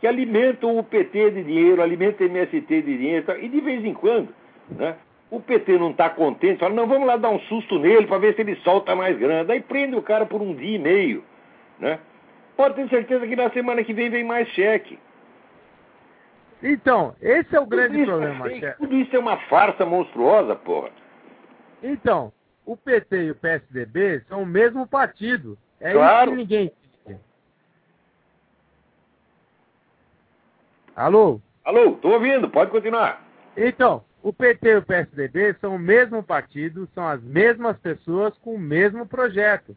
que alimentam o PT de dinheiro, alimentam o MST de dinheiro, e de vez em quando, né, o PT não está contente, fala, não, vamos lá dar um susto nele para ver se ele solta mais grana. Aí prende o cara por um dia e meio. Né? Pode ter certeza que na semana que vem vem mais cheque. Então, esse é o grande é problema, é, Tudo isso é uma farsa monstruosa, porra. Então, o PT e o PSDB são o mesmo partido. É claro. isso que ninguém Alô? Alô, estou ouvindo, pode continuar. Então, o PT e o PSDB são o mesmo partido, são as mesmas pessoas com o mesmo projeto.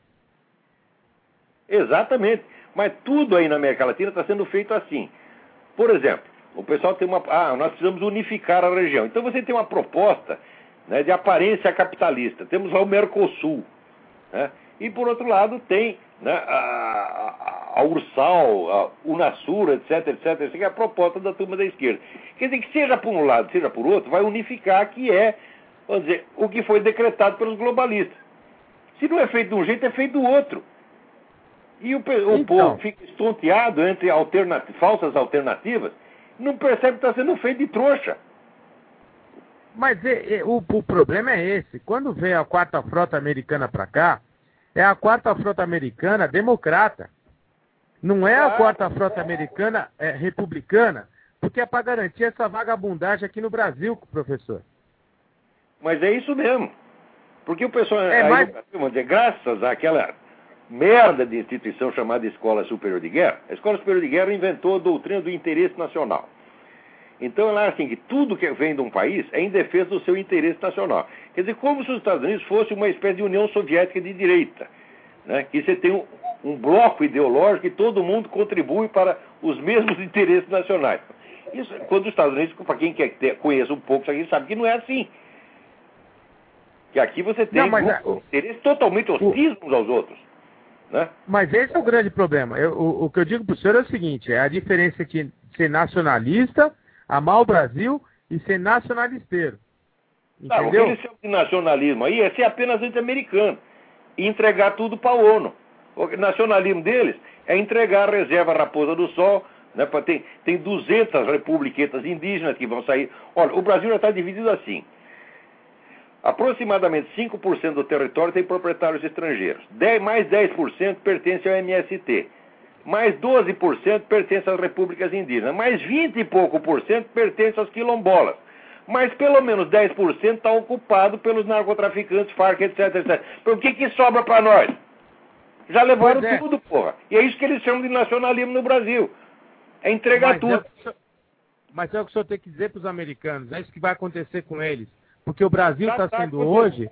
Exatamente. Mas tudo aí na América Latina está sendo feito assim. Por exemplo, o pessoal tem uma. Ah, nós precisamos unificar a região. Então você tem uma proposta né, de aparência capitalista. Temos lá o Mercosul. Né? E por outro lado tem né, a, a, Ursal, a Unasur, etc, etc, essa é a proposta da turma da esquerda. Quer dizer que seja por um lado, seja por outro, vai unificar que é, vamos dizer, o que foi decretado pelos globalistas. Se não é feito de um jeito, é feito do outro. E o, o então, povo fica estonteado entre alternat falsas alternativas, não percebe que está sendo feito de trouxa. Mas e, e, o, o problema é esse. Quando vem a quarta frota americana para cá, é a quarta frota americana democrata. Não é a quarta frota americana é, republicana, porque é para garantir essa vagabundagem aqui no Brasil, professor. Mas é isso mesmo. Porque o pessoal, é, aí, mas... dizer, graças àquela merda de instituição chamada Escola Superior de Guerra, a Escola Superior de Guerra inventou a doutrina do interesse nacional. Então ela é assim que tudo que vem de um país é em defesa do seu interesse nacional. Quer dizer, como se os Estados Unidos fosse uma espécie de União Soviética de direita, né? que você tem um, um bloco ideológico e todo mundo contribui para os mesmos interesses nacionais. Isso, quando os Estados Unidos, para quem quer ter, conhece um pouco isso aqui, sabe que não é assim. Que aqui você tem não, mas, é, interesses totalmente hostis uns aos outros. Né? Mas esse é o grande problema. Eu, o, o, que eu digo para o senhor é o seguinte: é a diferença entre ser nacionalista amar o Brasil e ser nacionalisteiro. Entendeu? Não, aquele nacionalismo aí é ser apenas anti-americano e entregar tudo para a ONU. O nacionalismo deles é entregar a reserva Raposa do Sol, Né? Tem, tem 200 republiquetas indígenas que vão sair. Olha, o Brasil já está dividido assim. Aproximadamente 5% do território tem proprietários estrangeiros. 10, mais 10% pertence ao MST. Mais 12% pertence às repúblicas indígenas. Mais 20 e pouco por cento pertence aos quilombolas. Mas pelo menos 10% está ocupado pelos narcotraficantes, Farc, etc, etc. O que, que sobra para nós? Já levaram é. tudo, porra. E é isso que eles chamam de nacionalismo no Brasil. É entregar mas tudo. É mas é o que o senhor tem que dizer para os americanos. É isso que vai acontecer com eles. Porque o Brasil está tá sendo hoje.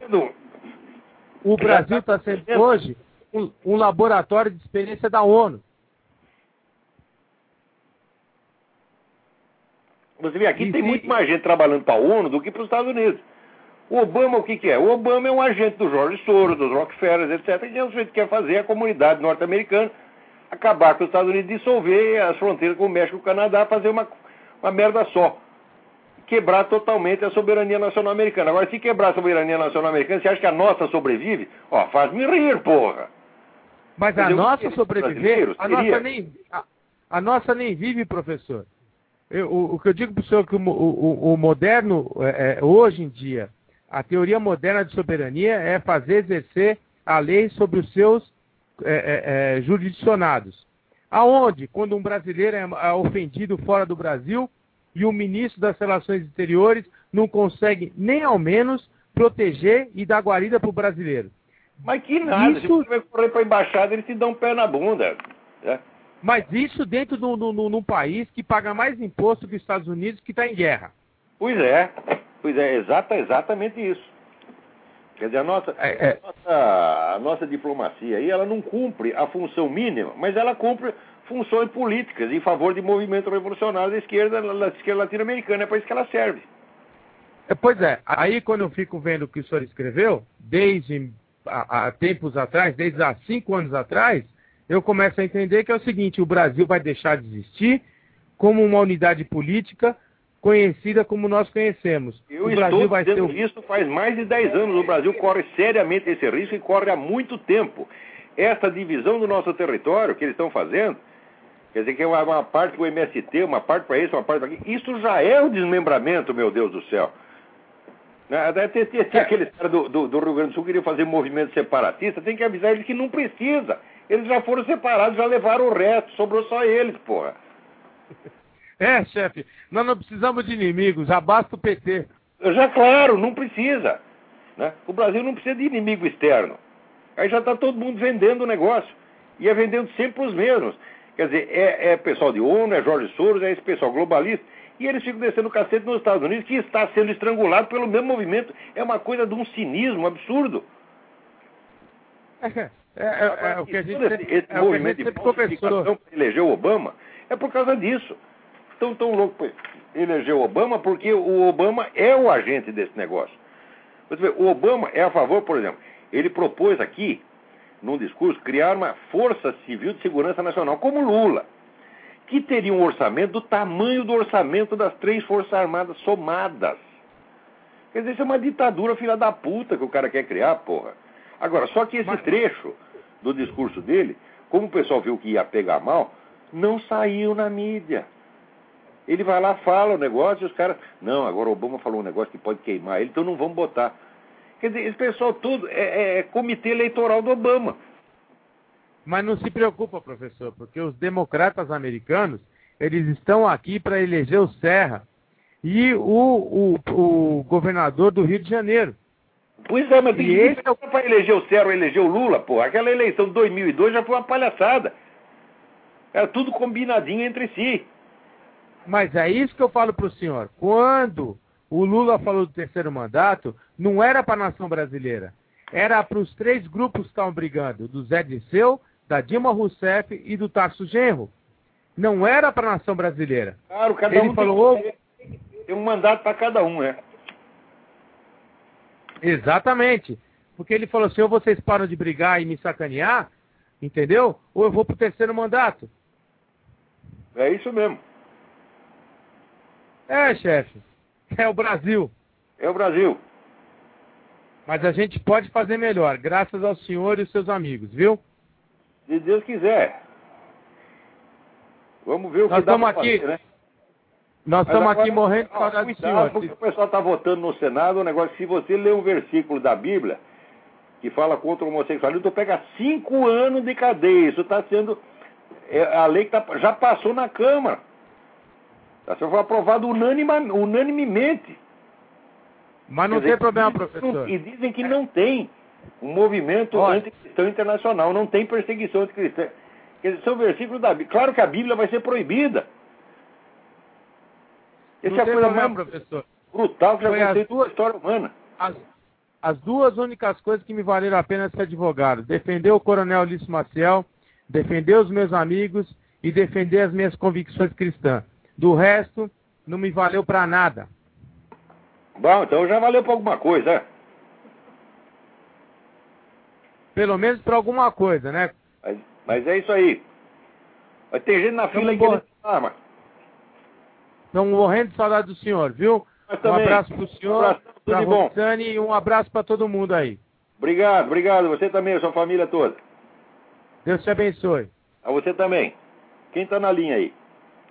O Brasil está tá sendo hoje um, um laboratório de experiência da ONU. Você vê, aqui e tem sim. muito mais gente trabalhando para a ONU do que para os Estados Unidos. O Obama, o que, que, é? O Obama é um agente do George Soros, dos Rockefeller, etc. E é o que quer fazer a comunidade norte-americana acabar com os Estados Unidos, dissolver as fronteiras com o México e o Canadá, fazer uma, uma merda só. Quebrar totalmente a soberania nacional americana. Agora, se quebrar a soberania nacional americana, você acha que a nossa sobrevive? Ó, faz-me rir, porra. Mas a nossa sobreviver, a nossa, nem, a, a, nossa nem vive, professor. Eu, o, o, que eu digo para o senhor é que o, o, o moderno, é, é, hoje em dia, a teoria moderna de soberania é fazer exercer a lei sobre os seus é, é, é, jurisdicionados. Aonde, quando um brasileiro é, é ofendido fora do Brasil e o ministro das Relações Exteriores não consegue nem ao menos proteger e dar guarida para o brasileiro. Mas que nada, isso... se você para a embaixada, eles te dão um pé na bunda. Né? Mas isso dentro de um país que paga mais imposto que os Estados Unidos, que está em guerra. Pois é, pois é, exata, exatamente isso. Quer dizer, a nossa, é, é. A, nossa, a nossa diplomacia aí, ela não cumpre a função mínima, mas ela cumpre funções políticas em favor de movimento revolucionário da esquerda, da esquerda latino-americana. É para isso que ela serve. É, pois é, aí quando eu fico vendo o que o senhor escreveu, desde há, tempos atrás, desde há cinco anos atrás, eu começo a entender que é o seguinte, o Brasil vai deixar de existir como uma unidade política conhecida como nós conhecemos. Eu o Brasil estou vai dizendo ter... isso faz mais de 10 anos. O Brasil corre seriamente esse risco e corre há muito tempo. Essa divisão do nosso território que eles estão fazendo, quer dizer que é uma, uma parte para o MST, uma parte para isso, uma parte para aqui. Isso já é o desmembramento, meu Deus do céu. Né, tem aqueles caras do, do, do, Rio Grande do Sul que queriam fazer movimento separatista, tem que avisar eles que não precisa. Eles já foram separados, já levaram o resto, sobrou só eles, porra. É, chefe, nós não precisamos de inimigos, já basta o PT. Já, claro, não precisa. Né? O Brasil não precisa de inimigo externo. Aí já está todo mundo vendendo o negócio. E é vendendo sempre os mesmos. Quer dizer, é, é pessoal de ONU, é Jorge Soros, é esse pessoal globalista. E eles ficam descendo o cacete nos Estados Unidos, que está sendo estrangulado pelo mesmo movimento. É uma coisa de um cinismo absurdo. É, é, é, o que a gente esse, esse é movimento de falsificação que elegeu Obama é por causa disso tão, tão louco para eleger o Obama porque o Obama é o agente desse negócio. Você vê, o Obama é a favor, por exemplo, ele propôs aqui, num discurso, criar uma Força Civil de Segurança Nacional, como Lula, que teria um orçamento do tamanho do orçamento das três Forças Armadas somadas. Quer dizer, isso é uma ditadura filha da puta que o cara quer criar, porra. Agora, só que esse trecho do discurso dele, como o pessoal viu que ia pegar mal, não saiu na mídia. Ele vai lá, fala o negócio e os caras. Não, agora o Obama falou um negócio que pode queimar ele, então não vamos botar. Quer dizer, esse pessoal tudo é, é, é comitê eleitoral do Obama. Mas não se preocupa, professor, porque os democratas americanos, eles estão aqui para eleger o Serra e o, o, o, governador do Rio de Janeiro. Pois é, mas tem que esse... é para eleger o ou eleger o Lula, pô. Aquela eleição de 2002 já foi uma palhaçada. Era tudo combinadinho entre si. Mas é isso que eu falo para o senhor. Quando o Lula falou do terceiro mandato, não era para a nação brasileira. Era para os três grupos que estavam brigando, do Zé Disseu, da Dilma Rousseff e do Tarso Genro. Não era para a nação brasileira. Claro, cada Ele um falou, tem, tem um mandato para cada um, né? Exatamente. Porque ele falou assim, ou vocês param de brigar e me sacanear, entendeu? Ou eu vou para o terceiro mandato. É isso mesmo. É, chefe. É o Brasil. É o Brasil. Mas a gente pode fazer melhor, graças ao senhor e os seus amigos, viu? Se Deus quiser. Vamos ver o Nós que dá pra aqui, fazer, né? Nós estamos aqui morrendo ó, saudade do senhor. porque o pessoal está votando no Senado um negócio. Se você ler um versículo da Bíblia que fala contra o homossexualismo, tu pega cinco anos de cadeia. Isso está sendo. é, a lei que tá- já passou na Câmara. Tá, foi aprovado unanima, unanimemente. Mas não dizer, tem problema, professor. E dizem que não tem um movimento Olha. anticristão internacional, não tem perseguição anticristã. Quer dizer, são versículos da Bíblia. Claro que a Bíblia vai ser proibida. Essa é a coisa problema, mais professor. brutal que já Foi as aconteceu na história humana. As, as duas únicas coisas que me valeram a pena ser advogado: defender o coronel Lício Maciel, defender os meus amigos e defender as minhas convicções cristãs. Do resto, não me valeu para nada. Bom, então já valeu para alguma coisa, é? Pelo menos para alguma coisa, né? Mas, mas é isso aí. Mas tem gente na fila aí embora. querendo arma. Estão morrendo de saudade do senhor, viu? Um abraço pro Um senhor, de bom. Roxane e um abraço para todo mundo aí. Obrigado, obrigado. Você também, a sua família toda. Deus te abençoe. A você também. Quem está na linha aí?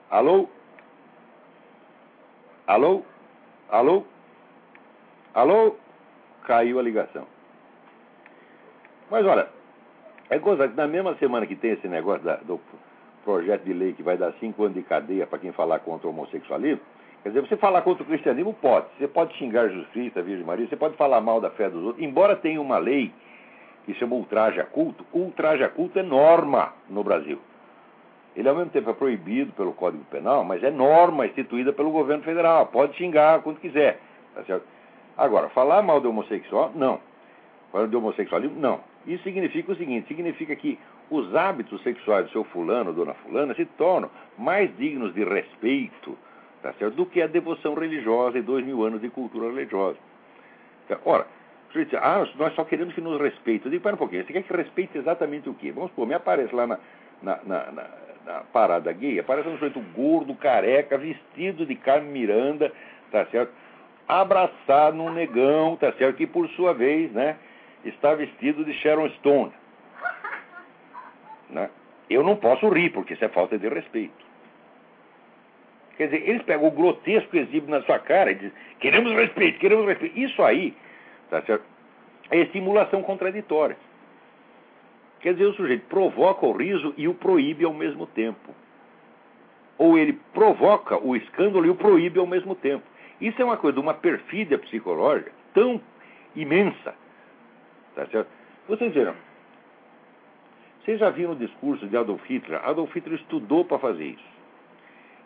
Alô? Alô? Alô? Alô? Caiu a ligação. Mas olha, é coisa que na mesma semana que tem esse negócio da- do projeto de lei que vai dar cinco anos de cadeia para quem falar contra o homossexualismo, quer dizer, você falar contra o cristianismo pode. Você pode xingar Jesus Cristo, a Virgem Maria, você pode falar mal da fé dos outros, embora tenha uma lei que chama ultraje a culto, ultraje a culto é norma no Brasil. Ele, ao mesmo tempo, é proibido pelo Código Penal, mas é norma instituída pelo governo federal. Pode xingar quando quiser. Tá certo? Agora, falar mal do homossexual, não. Falar do homossexualismo, não. Isso significa o seguinte: significa que os hábitos sexuais do seu fulano, dona fulana, se tornam mais dignos de respeito tá certo? do que a devoção religiosa e dois mil anos de cultura religiosa. Tá? Ora, você diz, ah, nós só queremos que nos respeite. Eu digo, para um pouquinho, você quer que respeite exatamente o quê? Vamos supor, me aparece lá na, na, na, na, na parada gay, aparece um sujeito gordo, careca, vestido de Carmen Miranda, tá certo? Abraçado num negão, tá certo? Que por sua vez, né, está vestido de Sharon Stone. Né? Eu não posso rir, porque isso é falta de respeito. Quer dizer, eles pegam o grotesco exibe na sua cara e dizem, queremos respeito, queremos respeito. Isso aí, tá certo? É estimulação contraditória. Quer dizer, o sujeito provoca o riso e o proíbe ao mesmo tempo. Ou ele provoca o escândalo e o proíbe ao mesmo tempo. Isso é uma coisa uma perfídia psicológica tão imensa. Tá certo? Vocês viram? Vocês já viram o discurso de Adolf Hitler? Adolf Hitler estudou para fazer isso.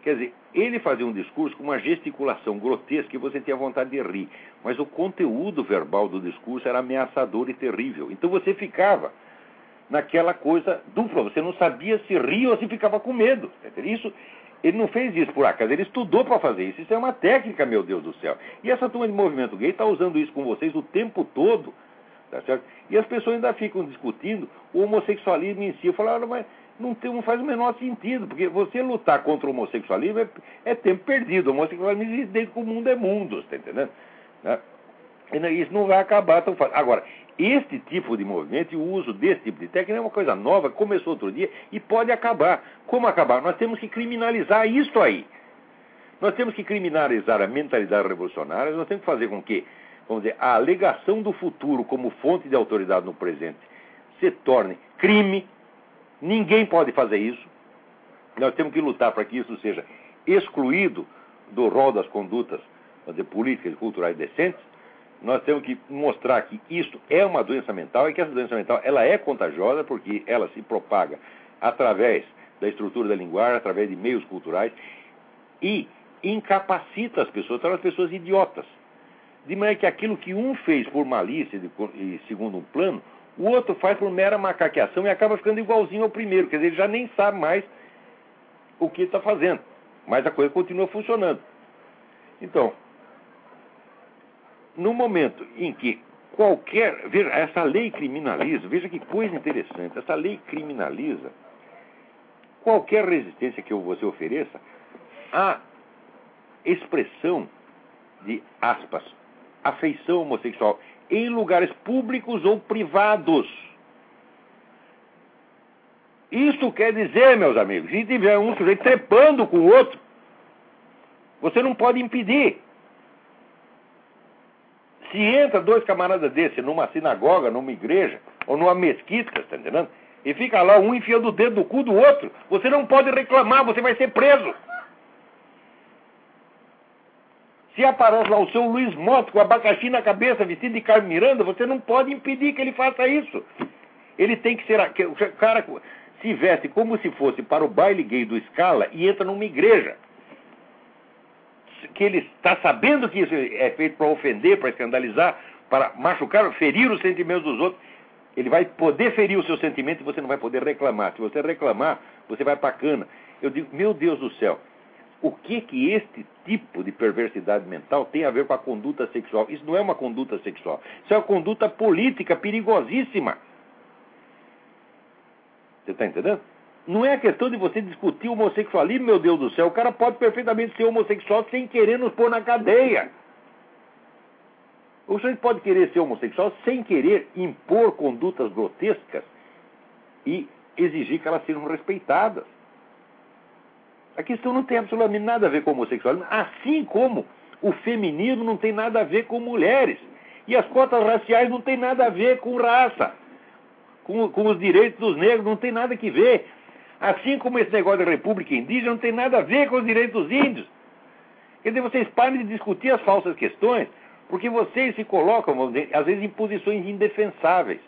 Quer dizer, ele fazia um discurso com uma gesticulação grotesca e você tinha vontade de rir. Mas o conteúdo verbal do discurso era ameaçador e terrível. Então você ficava naquela coisa dupla. Você não sabia se ria ou se ficava com medo. Isso, ele não fez isso por acaso, ele estudou para fazer isso. Isso é uma técnica, meu Deus do céu. E essa turma de movimento gay está usando isso com vocês o tempo todo. Tá certo? E as pessoas ainda ficam discutindo o homossexualismo em si. Falo, "Ah, mas não, tem, não faz o menor sentido, porque você lutar contra o homossexualismo é, é tempo perdido. O homossexualismo existe desde que o mundo é mundo, está entendendo? Né? Isso não vai acabar tão fácil. Agora, este tipo de movimento e o uso desse tipo de técnica é uma coisa nova, começou outro dia e pode acabar. Como acabar? Nós temos que criminalizar isso aí. Nós temos que criminalizar a mentalidade revolucionária, nós temos que fazer com que, vamos dizer, a alegação do futuro como fonte de autoridade no presente se torne crime. Ninguém pode fazer isso. Nós temos que lutar para que isso seja excluído do rol das condutas dizer, políticas e culturais decentes. Nós temos que mostrar que isso é uma doença mental e que essa doença mental ela é contagiosa porque ela se propaga através da estrutura da linguagem, através de meios culturais e incapacita as pessoas, torna as pessoas idiotas. De maneira que aquilo que um fez por malícia e segundo um plano, o outro faz por mera macaqueação e acaba ficando igualzinho ao primeiro. Quer dizer, ele já nem sabe mais o que está fazendo. Mas a coisa continua funcionando. Então, no momento em que qualquer. Veja, essa lei criminaliza, veja que coisa interessante, essa lei criminaliza qualquer resistência que você ofereça à expressão de aspas, afeição homossexual em lugares públicos ou privados. Isso quer dizer, meus amigos, se tiver um sujeito trepando com o outro, você não pode impedir. Se entra dois camaradas desses numa sinagoga, numa igreja ou numa mesquita, está entendendo? E fica lá um enfiando o dedo no cu do outro, você não pode reclamar, você vai ser preso. Se aparece lá o seu Luiz Moto com abacaxi na cabeça, vestido de Carmen Miranda, você não pode impedir que ele faça isso. Ele tem que ser. O cara se veste como se fosse para o baile gay do Scala e entra numa igreja. Que ele está sabendo que isso é feito para ofender, para escandalizar, para machucar, ferir os sentimentos dos outros. Ele vai poder ferir os seus sentimentos e você não vai poder reclamar. Se você reclamar, você vai para a cana. Eu digo, meu Deus do céu, o que que este tipo de perversidade mental tem a ver com a conduta sexual? Isso não é uma conduta sexual. Isso é uma conduta política perigosíssima. Você está entendendo? Não é a questão de você discutir homossexualismo, meu Deus do céu. O cara pode perfeitamente ser homossexual sem querer nos pôr na cadeia. O senhor pode querer ser homossexual sem querer impor condutas grotescas e exigir que elas sejam respeitadas. A questão não tem absolutamente nada a ver com homossexualismo, assim como o feminismo não tem nada a ver com mulheres. E as cotas raciais não tem nada a ver com raça, com, com os direitos dos negros, não tem nada que ver. Assim como esse negócio da república indígena não tem nada a ver com os direitos dos índios. Quer dizer, vocês parem de discutir as falsas questões, porque vocês se colocam, dizer, às vezes, em posições indefensáveis.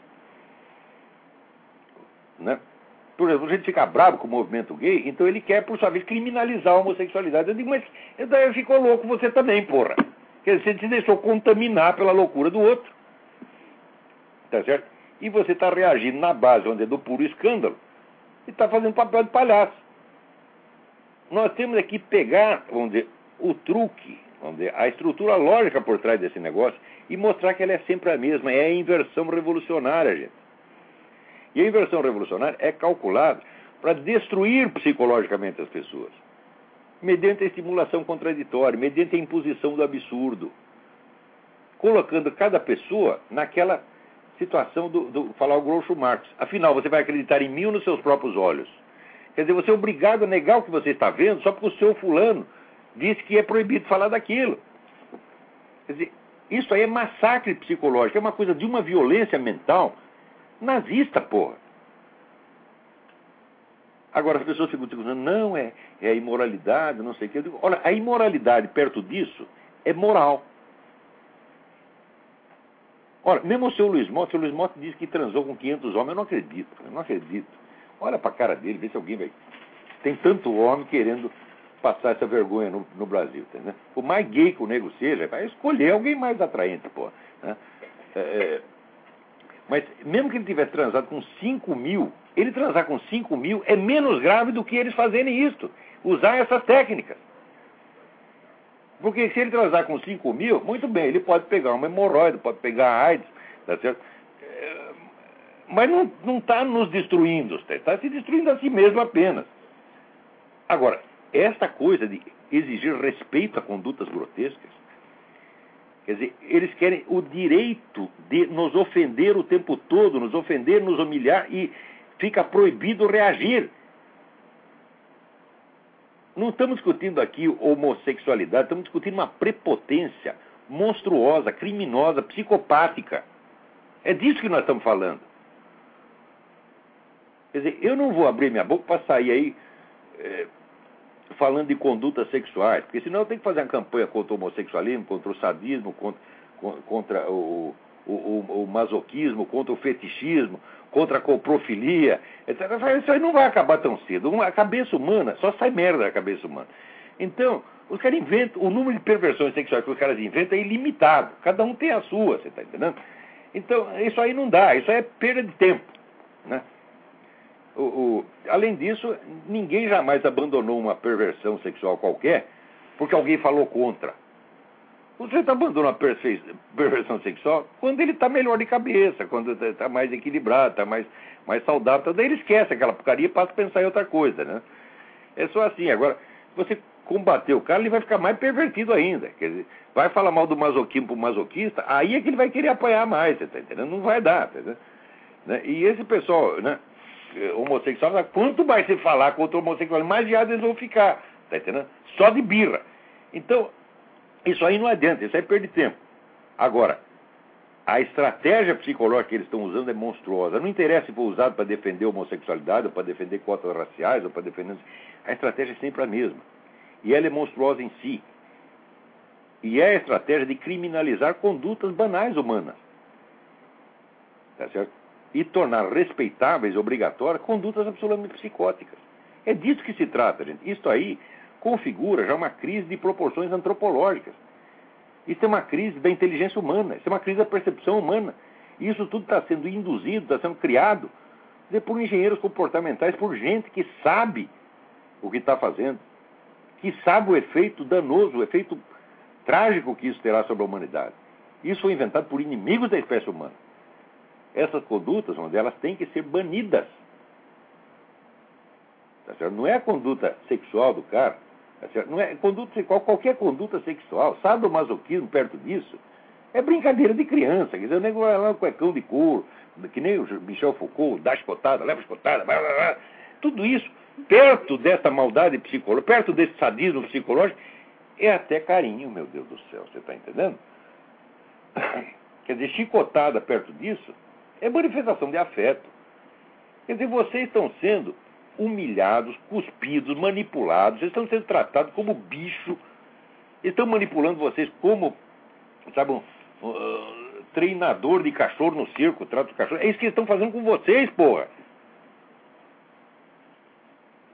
Né? Por exemplo, a gente fica bravo com o movimento gay, então ele quer, por sua vez, criminalizar a homossexualidade. Eu digo, mas daí ficou louco você também, porra. Quer dizer, você se deixou contaminar pela loucura do outro. Tá certo? E você está reagindo na base, onde é do puro escândalo, e está fazendo papel de palhaço. Nós temos aqui pegar, vamos dizer, o truque, vamos dizer, a estrutura lógica por trás desse negócio e mostrar que ela é sempre a mesma, é a inversão revolucionária, gente. E a inversão revolucionária é calculada para destruir psicologicamente as pessoas, mediante a estimulação contraditória, mediante a imposição do absurdo, colocando cada pessoa naquela situação do, do falar o Groucho Marx. Afinal, você vai acreditar em mim nos seus próprios olhos? Quer dizer, você é obrigado a negar o que você está vendo só porque o seu fulano disse que é proibido falar daquilo. Quer dizer, isso aí é massacre psicológico, é uma coisa de uma violência mental nazista, porra. Agora as pessoas ficam dizendo, não, é, é a imoralidade, não sei o quê. Digo, olha, a imoralidade perto disso é moral. Olha, mesmo o seu Luiz Motta, o Luiz Motta diz que transou com 500 homens, eu não acredito, eu não acredito. Olha pra cara dele, vê se alguém vai. Tem tanto homem querendo passar essa vergonha no, no Brasil, entendeu? Por mais gay que o nego seja, vai escolher alguém mais atraente, pô. Né? É, é mas mesmo que ele tivesse transado com 5 mil, ele transar com 5 mil é menos grave do que eles fazerem isto, usar essas técnicas. Porque se ele transar com 5 mil, muito bem, ele pode pegar uma hemorroida, pode pegar AIDS, tá certo? É, mas não está nos destruindo, está se destruindo a si mesmo apenas. Agora, esta coisa de exigir respeito a condutas grotescas, Quer dizer, eles querem o direito de nos ofender o tempo todo, nos ofender, nos humilhar e fica proibido reagir. Não estamos discutindo aqui homossexualidade, estamos discutindo uma prepotência monstruosa, criminosa, psicopática. É disso que nós estamos falando. Quer dizer, eu não vou abrir minha boca para sair aí é, falando de condutas sexuais, porque senão tenho que fazer uma campanha contra o homossexualismo, contra o sadismo, contra, contra o, o, o, o masoquismo, contra o fetichismo, contra a coprofilia, etc. Isso aí não vai acabar tão cedo. A cabeça humana, só sai merda da cabeça humana. Então, os caras inventam, o número de perversões sexuais que os caras inventam é ilimitado. Cada um tem a sua, você está entendendo? Então, isso aí não dá, isso aí é perda de tempo. Né? O, o, além disso, ninguém jamais abandonou uma perversão sexual qualquer porque alguém falou contra. O sujeito abandona uma perversão sexual quando ele está melhor de cabeça, quando está mais equilibrado, está mais, mais saudável. Então daí ele esquece aquela porcaria e passa a pensar em outra coisa. Né? É só assim. Agora, se você combater o cara, ele vai ficar mais pervertido ainda. Quer dizer, vai falar mal do masoquismo o masoquista, aí é que ele vai querer apanhar mais, você está entendendo? Não vai dar. Tá né? E esse pessoal, né? Eh, homossexual, quanto mais você falar contra o homossexual, mais viados eles vão ficar. Tá entendendo? Só de birra. Então, isso aí não adianta, isso aí perde tempo. Agora, a estratégia psicológica que eles estão usando é monstruosa. Não interessa se for usado para defender a homossexualidade, ou para defender cotas raciais, ou para defender. A estratégia é sempre a mesma. E ela é monstruosa em si. E é a estratégia de criminalizar condutas banais humanas. Tá certo? E tornar respeitáveis, obrigatórias, condutas absolutamente psicóticas. É disso que se trata, gente. Isso aí configura já uma crise de proporções antropológicas. Isso é uma crise da inteligência humana, isso é uma crise da percepção humana. Isso tudo está sendo induzido, está sendo criado por engenheiros comportamentais, por gente que sabe o que está fazendo, que sabe o efeito danoso, o efeito trágico que isso terá sobre a humanidade. Isso foi inventado por inimigos da espécie humana. Essas condutas, uma delas, têm que ser banidas. Tá Não é a conduta sexual do cara. Tá Não é conduta sexual, qualquer conduta sexual, masoquismo perto disso, é brincadeira de criança. Quer dizer, o negócio é lá um cuecão de couro, que nem o Michel Foucault, dá escotada, leva escotada, blá, blá, blá. tudo isso, perto dessa maldade psicológica, perto desse sadismo psicológico, é até carinho, meu Deus do céu, você está entendendo? Quer dizer, chicotada perto disso é manifestação de afeto. Quer dizer, vocês estão sendo humilhados, cuspidos, manipulados, vocês estão sendo tratados como bicho, estão manipulando vocês como, sabe, um uh, treinador de cachorro no circo, trata o cachorro. É isso que eles estão fazendo com vocês, porra.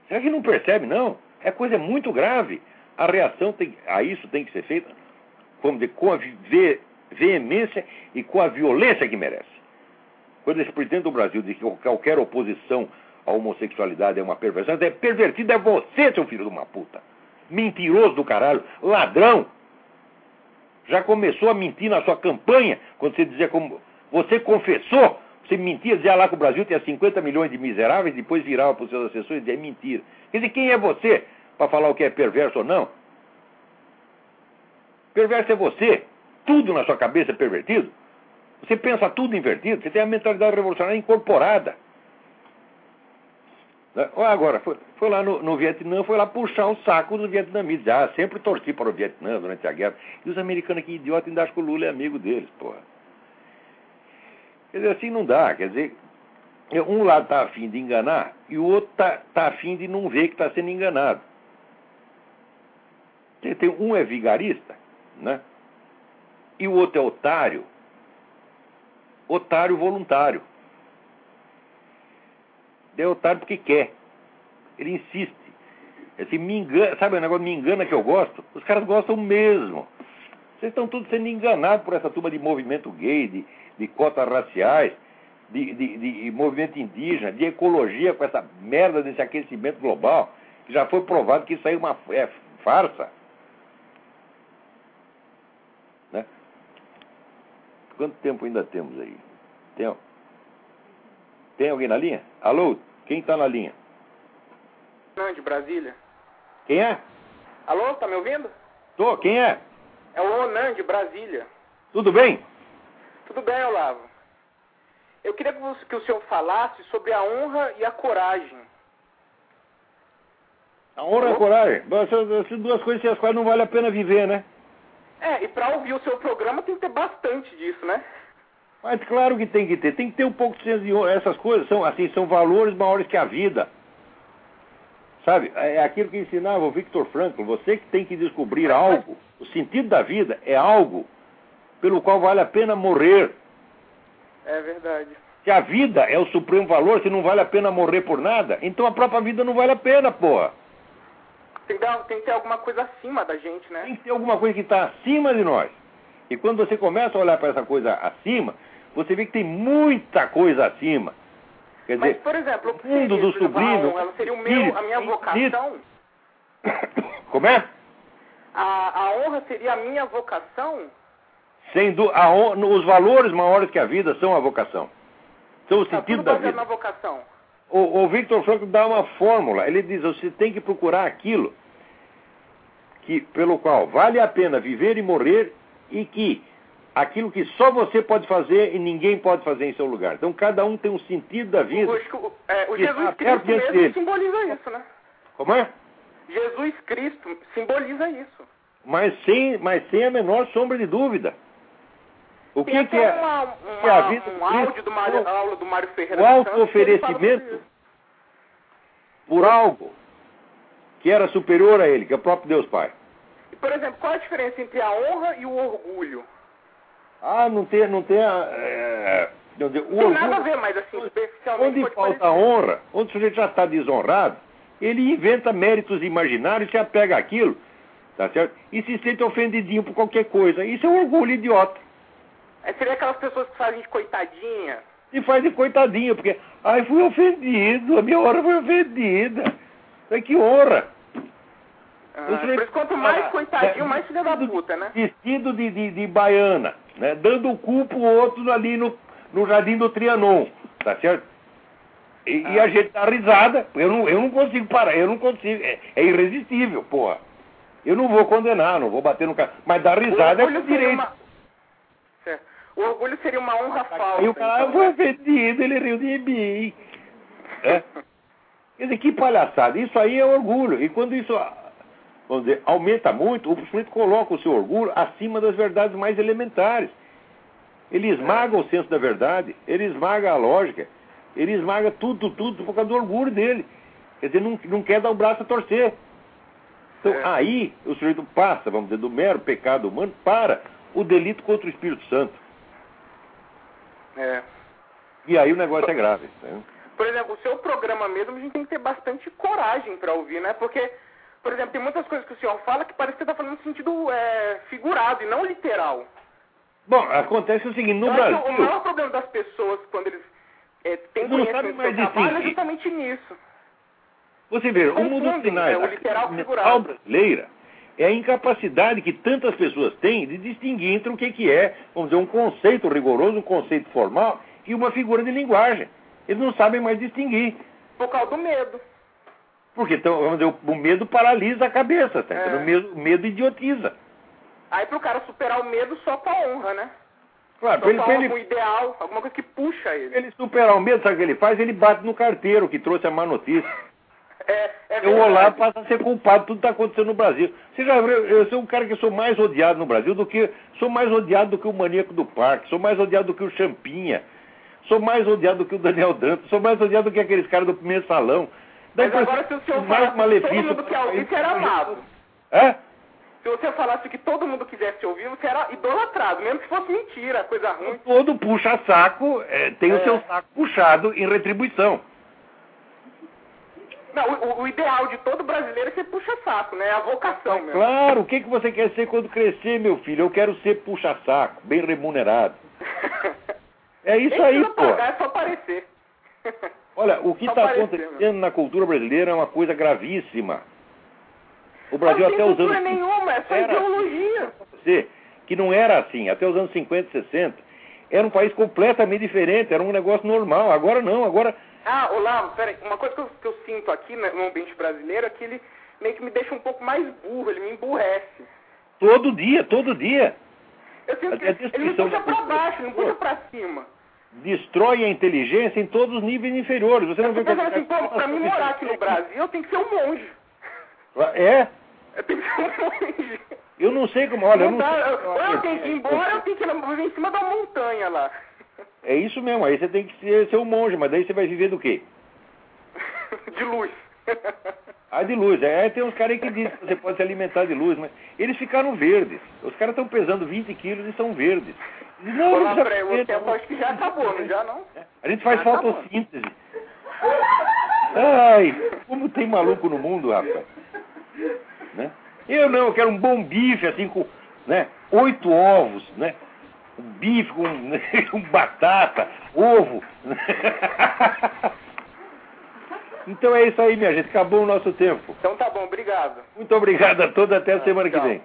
Será que não percebe, não? É coisa muito grave. A reação tem, a isso tem que ser feita vamos dizer, com a ve veemência e com a violência que merece. Quando esse presidente do Brasil diz que qualquer oposição à homossexualidade é uma perversão, é pervertido é você, seu filho de uma puta. Mentiroso do caralho, ladrão. Já começou a mentir na sua campanha, quando você dizia como. Você confessou, você mentia, dizia lá que o Brasil tinha 50 milhões de miseráveis, depois virava para os seus assessores e dizia é mentira. Quer dizer, quem é você? para falar o que é perverso ou não. Perverso é você. Tudo na sua cabeça é pervertido. Você pensa tudo invertido. Você tem a mentalidade revolucionária incorporada. Né? Agora, foi, foi lá no, no, Vietnã, foi lá puxar o saco dos vietnamitas. Ah, sempre torci para o Vietnã durante a guerra. E os americanos aqui, idiota, ainda acham que o Lula é amigo deles, porra. Quer dizer, assim não dá. Quer dizer, um lado está afim de enganar e o outro está tá afim de não ver que está sendo enganado. Tem, um é vigarista, né? E o outro é otário. Otário voluntário. É otário porque quer. Ele insiste. Assim, me engana, sabe o negócio me engana que eu gosto? Os caras gostam mesmo. Vocês estão todos sendo enganados por essa turma de movimento gay, de, de cotas raciais, de, de, de, movimento indígena, de ecologia com essa merda desse aquecimento global, que já foi provado que isso aí é uma é farsa. Quanto tempo ainda temos aí? Tem, tem alguém na linha? Alô? Quem está na linha? Não, de Brasília. Quem é? Alô, tá me ouvindo? Tô, quem é? É o Onan, de Brasília. Tudo bem? Tudo bem, Olavo. Eu queria que o senhor falasse sobre a honra e a coragem. A honra e a coragem? Essas duas coisas sem as quais não vale a pena viver, né? É, e para ouvir o seu programa tem que ter bastante disso, né? Mas claro que tem que ter, tem que ter um pouco de senso de honra. Essas coisas são assim, são valores maiores que a vida. Sabe? É aquilo que ensinava o Victor Frankl, você que tem que descobrir algo. O sentido da vida é algo pelo qual vale a pena morrer. É verdade. Se a vida é o supremo valor, se não vale a pena morrer por nada, então a própria vida não vale a pena, porra. Tem que, ter, tem que ter alguma coisa acima da gente, né? Tem que ter alguma coisa que está acima de nós. E quando você começa a olhar para essa coisa acima, você vê que tem muita coisa acima. Quer Mas, dizer, por exemplo, o mundo do sublime. Ela seria o meu, a minha vocação? Como é? A, a honra seria a minha vocação? Sendo a, os valores maiores que a vida são a vocação. São o tá sentido da vida. na vocação. O, o Victor Frankl dá uma fórmula. Ele diz: você tem que procurar aquilo que, pelo qual vale a pena viver e morrer e que aquilo que só você pode fazer e ninguém pode fazer em seu lugar. Então cada um tem um sentido da vida. O, é, o Jesus Cristo mesmo dele. simboliza isso, né? Como é? Jesus Cristo simboliza isso. Mas sem, mas sem a menor sombra de dúvida. O que, que é? uma, que é a uma- vida um áudio do Mário, aula do Mário Ferreira O auto-oferecimento por algo que era superior a ele, que é o próprio Deus Pai. E, Por exemplo, qual a diferença entre a honra e o orgulho? Ah, não tem, não tem a, é, não tem- o tem nada a orgulho- ver, mas assim, superficialmente Onde falta parecer. honra, onde o sujeito já está desonrado, ele inventa méritos imaginários, se apega àquilo, tá certo? E se sente ofendidinho por qualquer coisa. Isso é um orgulho idiota. É, seria aquelas pessoas que fazem de coitadinha. E faz de coitadinho, porque, ai, fui ofendido, a minha hora foi ofendida. É que honra. Ah, por isso, quanto mais Ah, coitadinho, é, mais filha da puta, né? Vestido de, de, de baiana, né? Dando o cu pro outro ali no, no Jardim do Trianon, tá certo? E, e a gente dá risada, eu não, eu não consigo parar, eu não consigo, é, é irresistível, porra. Eu não vou condenar, não vou bater no cara, mas dar risada é orgulho por seria direito. uma... Certo. O orgulho seria uma honra falsa. Aí o cara, então, eu fui né? ofendido, ele riu de mim. É? Quer dizer, que palhaçada. Isso aí é orgulho. E quando isso, vamos dizer, aumenta muito, o sujeito coloca o seu orgulho acima das verdades mais elementares. Ele esmaga o senso da verdade, ele esmaga a lógica, ele esmaga tudo, tudo, por causa do orgulho dele. Quer dizer, não, não quer dar o braço a torcer. Então, É. aí, o sujeito passa, vamos dizer, do mero pecado humano para o delito contra o Espírito Santo. É. E aí o negócio é grave. né? Por exemplo, o seu programa mesmo, a gente tem que ter bastante coragem para ouvir, né? Porque, por exemplo, tem muitas coisas que o senhor fala que parece que você está falando no sentido é, figurado e não literal. Bom, acontece o seguinte, no Brasil, o maior problema das pessoas, quando eles é, têm conhecimento do seu trabalho, é justamente nisso. você vê, o mundo dos confundem, sinais, é, o literal figurado. brasileira, é a incapacidade que tantas pessoas têm de distinguir entre o que, que é, vamos dizer, um conceito rigoroso, um conceito formal e uma figura de linguagem. Eles não sabem mais distinguir. Por causa do medo. Porque, então, vamos dizer, o- o medo paralisa a cabeça, tá? É. O medo, o medo idiotiza. Aí pro cara superar o medo só com a honra, né? Claro, Só para ele, com pra algum ele, ideal, alguma coisa que puxa ele. ele superar o medo, sabe o que ele faz? Ele bate no carteiro que trouxe a má notícia. É, é O Olá verdade. passa a ser culpado de tudo que está acontecendo no Brasil. Você já viu, eu sou um cara que sou mais odiado no Brasil do que. Sou mais odiado do que o maníaco do parque, sou mais odiado do que o Champinha, sou mais odiado do que o Daniel Dantas, sou mais odiado do que aqueles caras do primeiro salão. Dá Mas agora se o senhor mais falasse que todo mundo que o ouvisse país era é o amado. Hã? Se você falasse que todo mundo quisesse ouvir, você era idolatrado, mesmo que fosse mentira, coisa ruim. Todo puxa-saco é, tem o É. seu saco puxado em retribuição. Não, o, o ideal de todo brasileiro é ser puxa-saco, né? É a vocação mesmo. Claro, o que, que você quer ser quando crescer, meu filho? Eu quero ser puxa-saco, bem remunerado. É isso Nem aí, pô. pagar, é só aparecer. Olha, o que está acontecendo na cultura brasileira é uma coisa gravíssima. O Brasil não até tem os cultura anos nenhuma, é só Era. ideologia. você, que não era assim, até os anos 50 e 60, era um país completamente diferente, era um negócio normal. Agora não, agora Ah, Olavo, peraí, uma coisa que eu, que eu sinto aqui né, no ambiente brasileiro é que ele meio que me deixa um pouco mais burro, ele me emburrece. todo dia, todo dia, Eu sinto que A ele me puxa cultura. baixo, me puxa pra cima. destrói a inteligência em todos os níveis inferiores. Você Eu não vê pensando assim, pô, pra mim morar aqui no Brasil, eu tenho que ser um monge. É, Eu tenho que ser um monge. eu não sei como, olha, eu Não não dá, sei. ou eu tenho que ir embora, eu tenho que ir em cima da montanha lá. É isso mesmo, aí você tem que ser, ser um monge, mas daí você vai viver do quê? De luz. Ah, de luz. É, aí tem uns caras aí que dizem que você pode se alimentar de luz, mas eles ficaram verdes. Os caras estão pesando 20 quilos e são verdes. Não, não Olá, precisa comer, tempo não. acho que já acabou, não já não? A gente faz bom. fotossíntese. Ai, como tem maluco no mundo, rapaz. Né? Eu não, eu quero um bom bife, assim, com né, oito ovos, né? Um bife com, com batata, ovo. Então é isso aí, minha gente. Acabou o nosso tempo. Então tá bom, obrigado. Muito obrigado a todos. Até a semana que vem.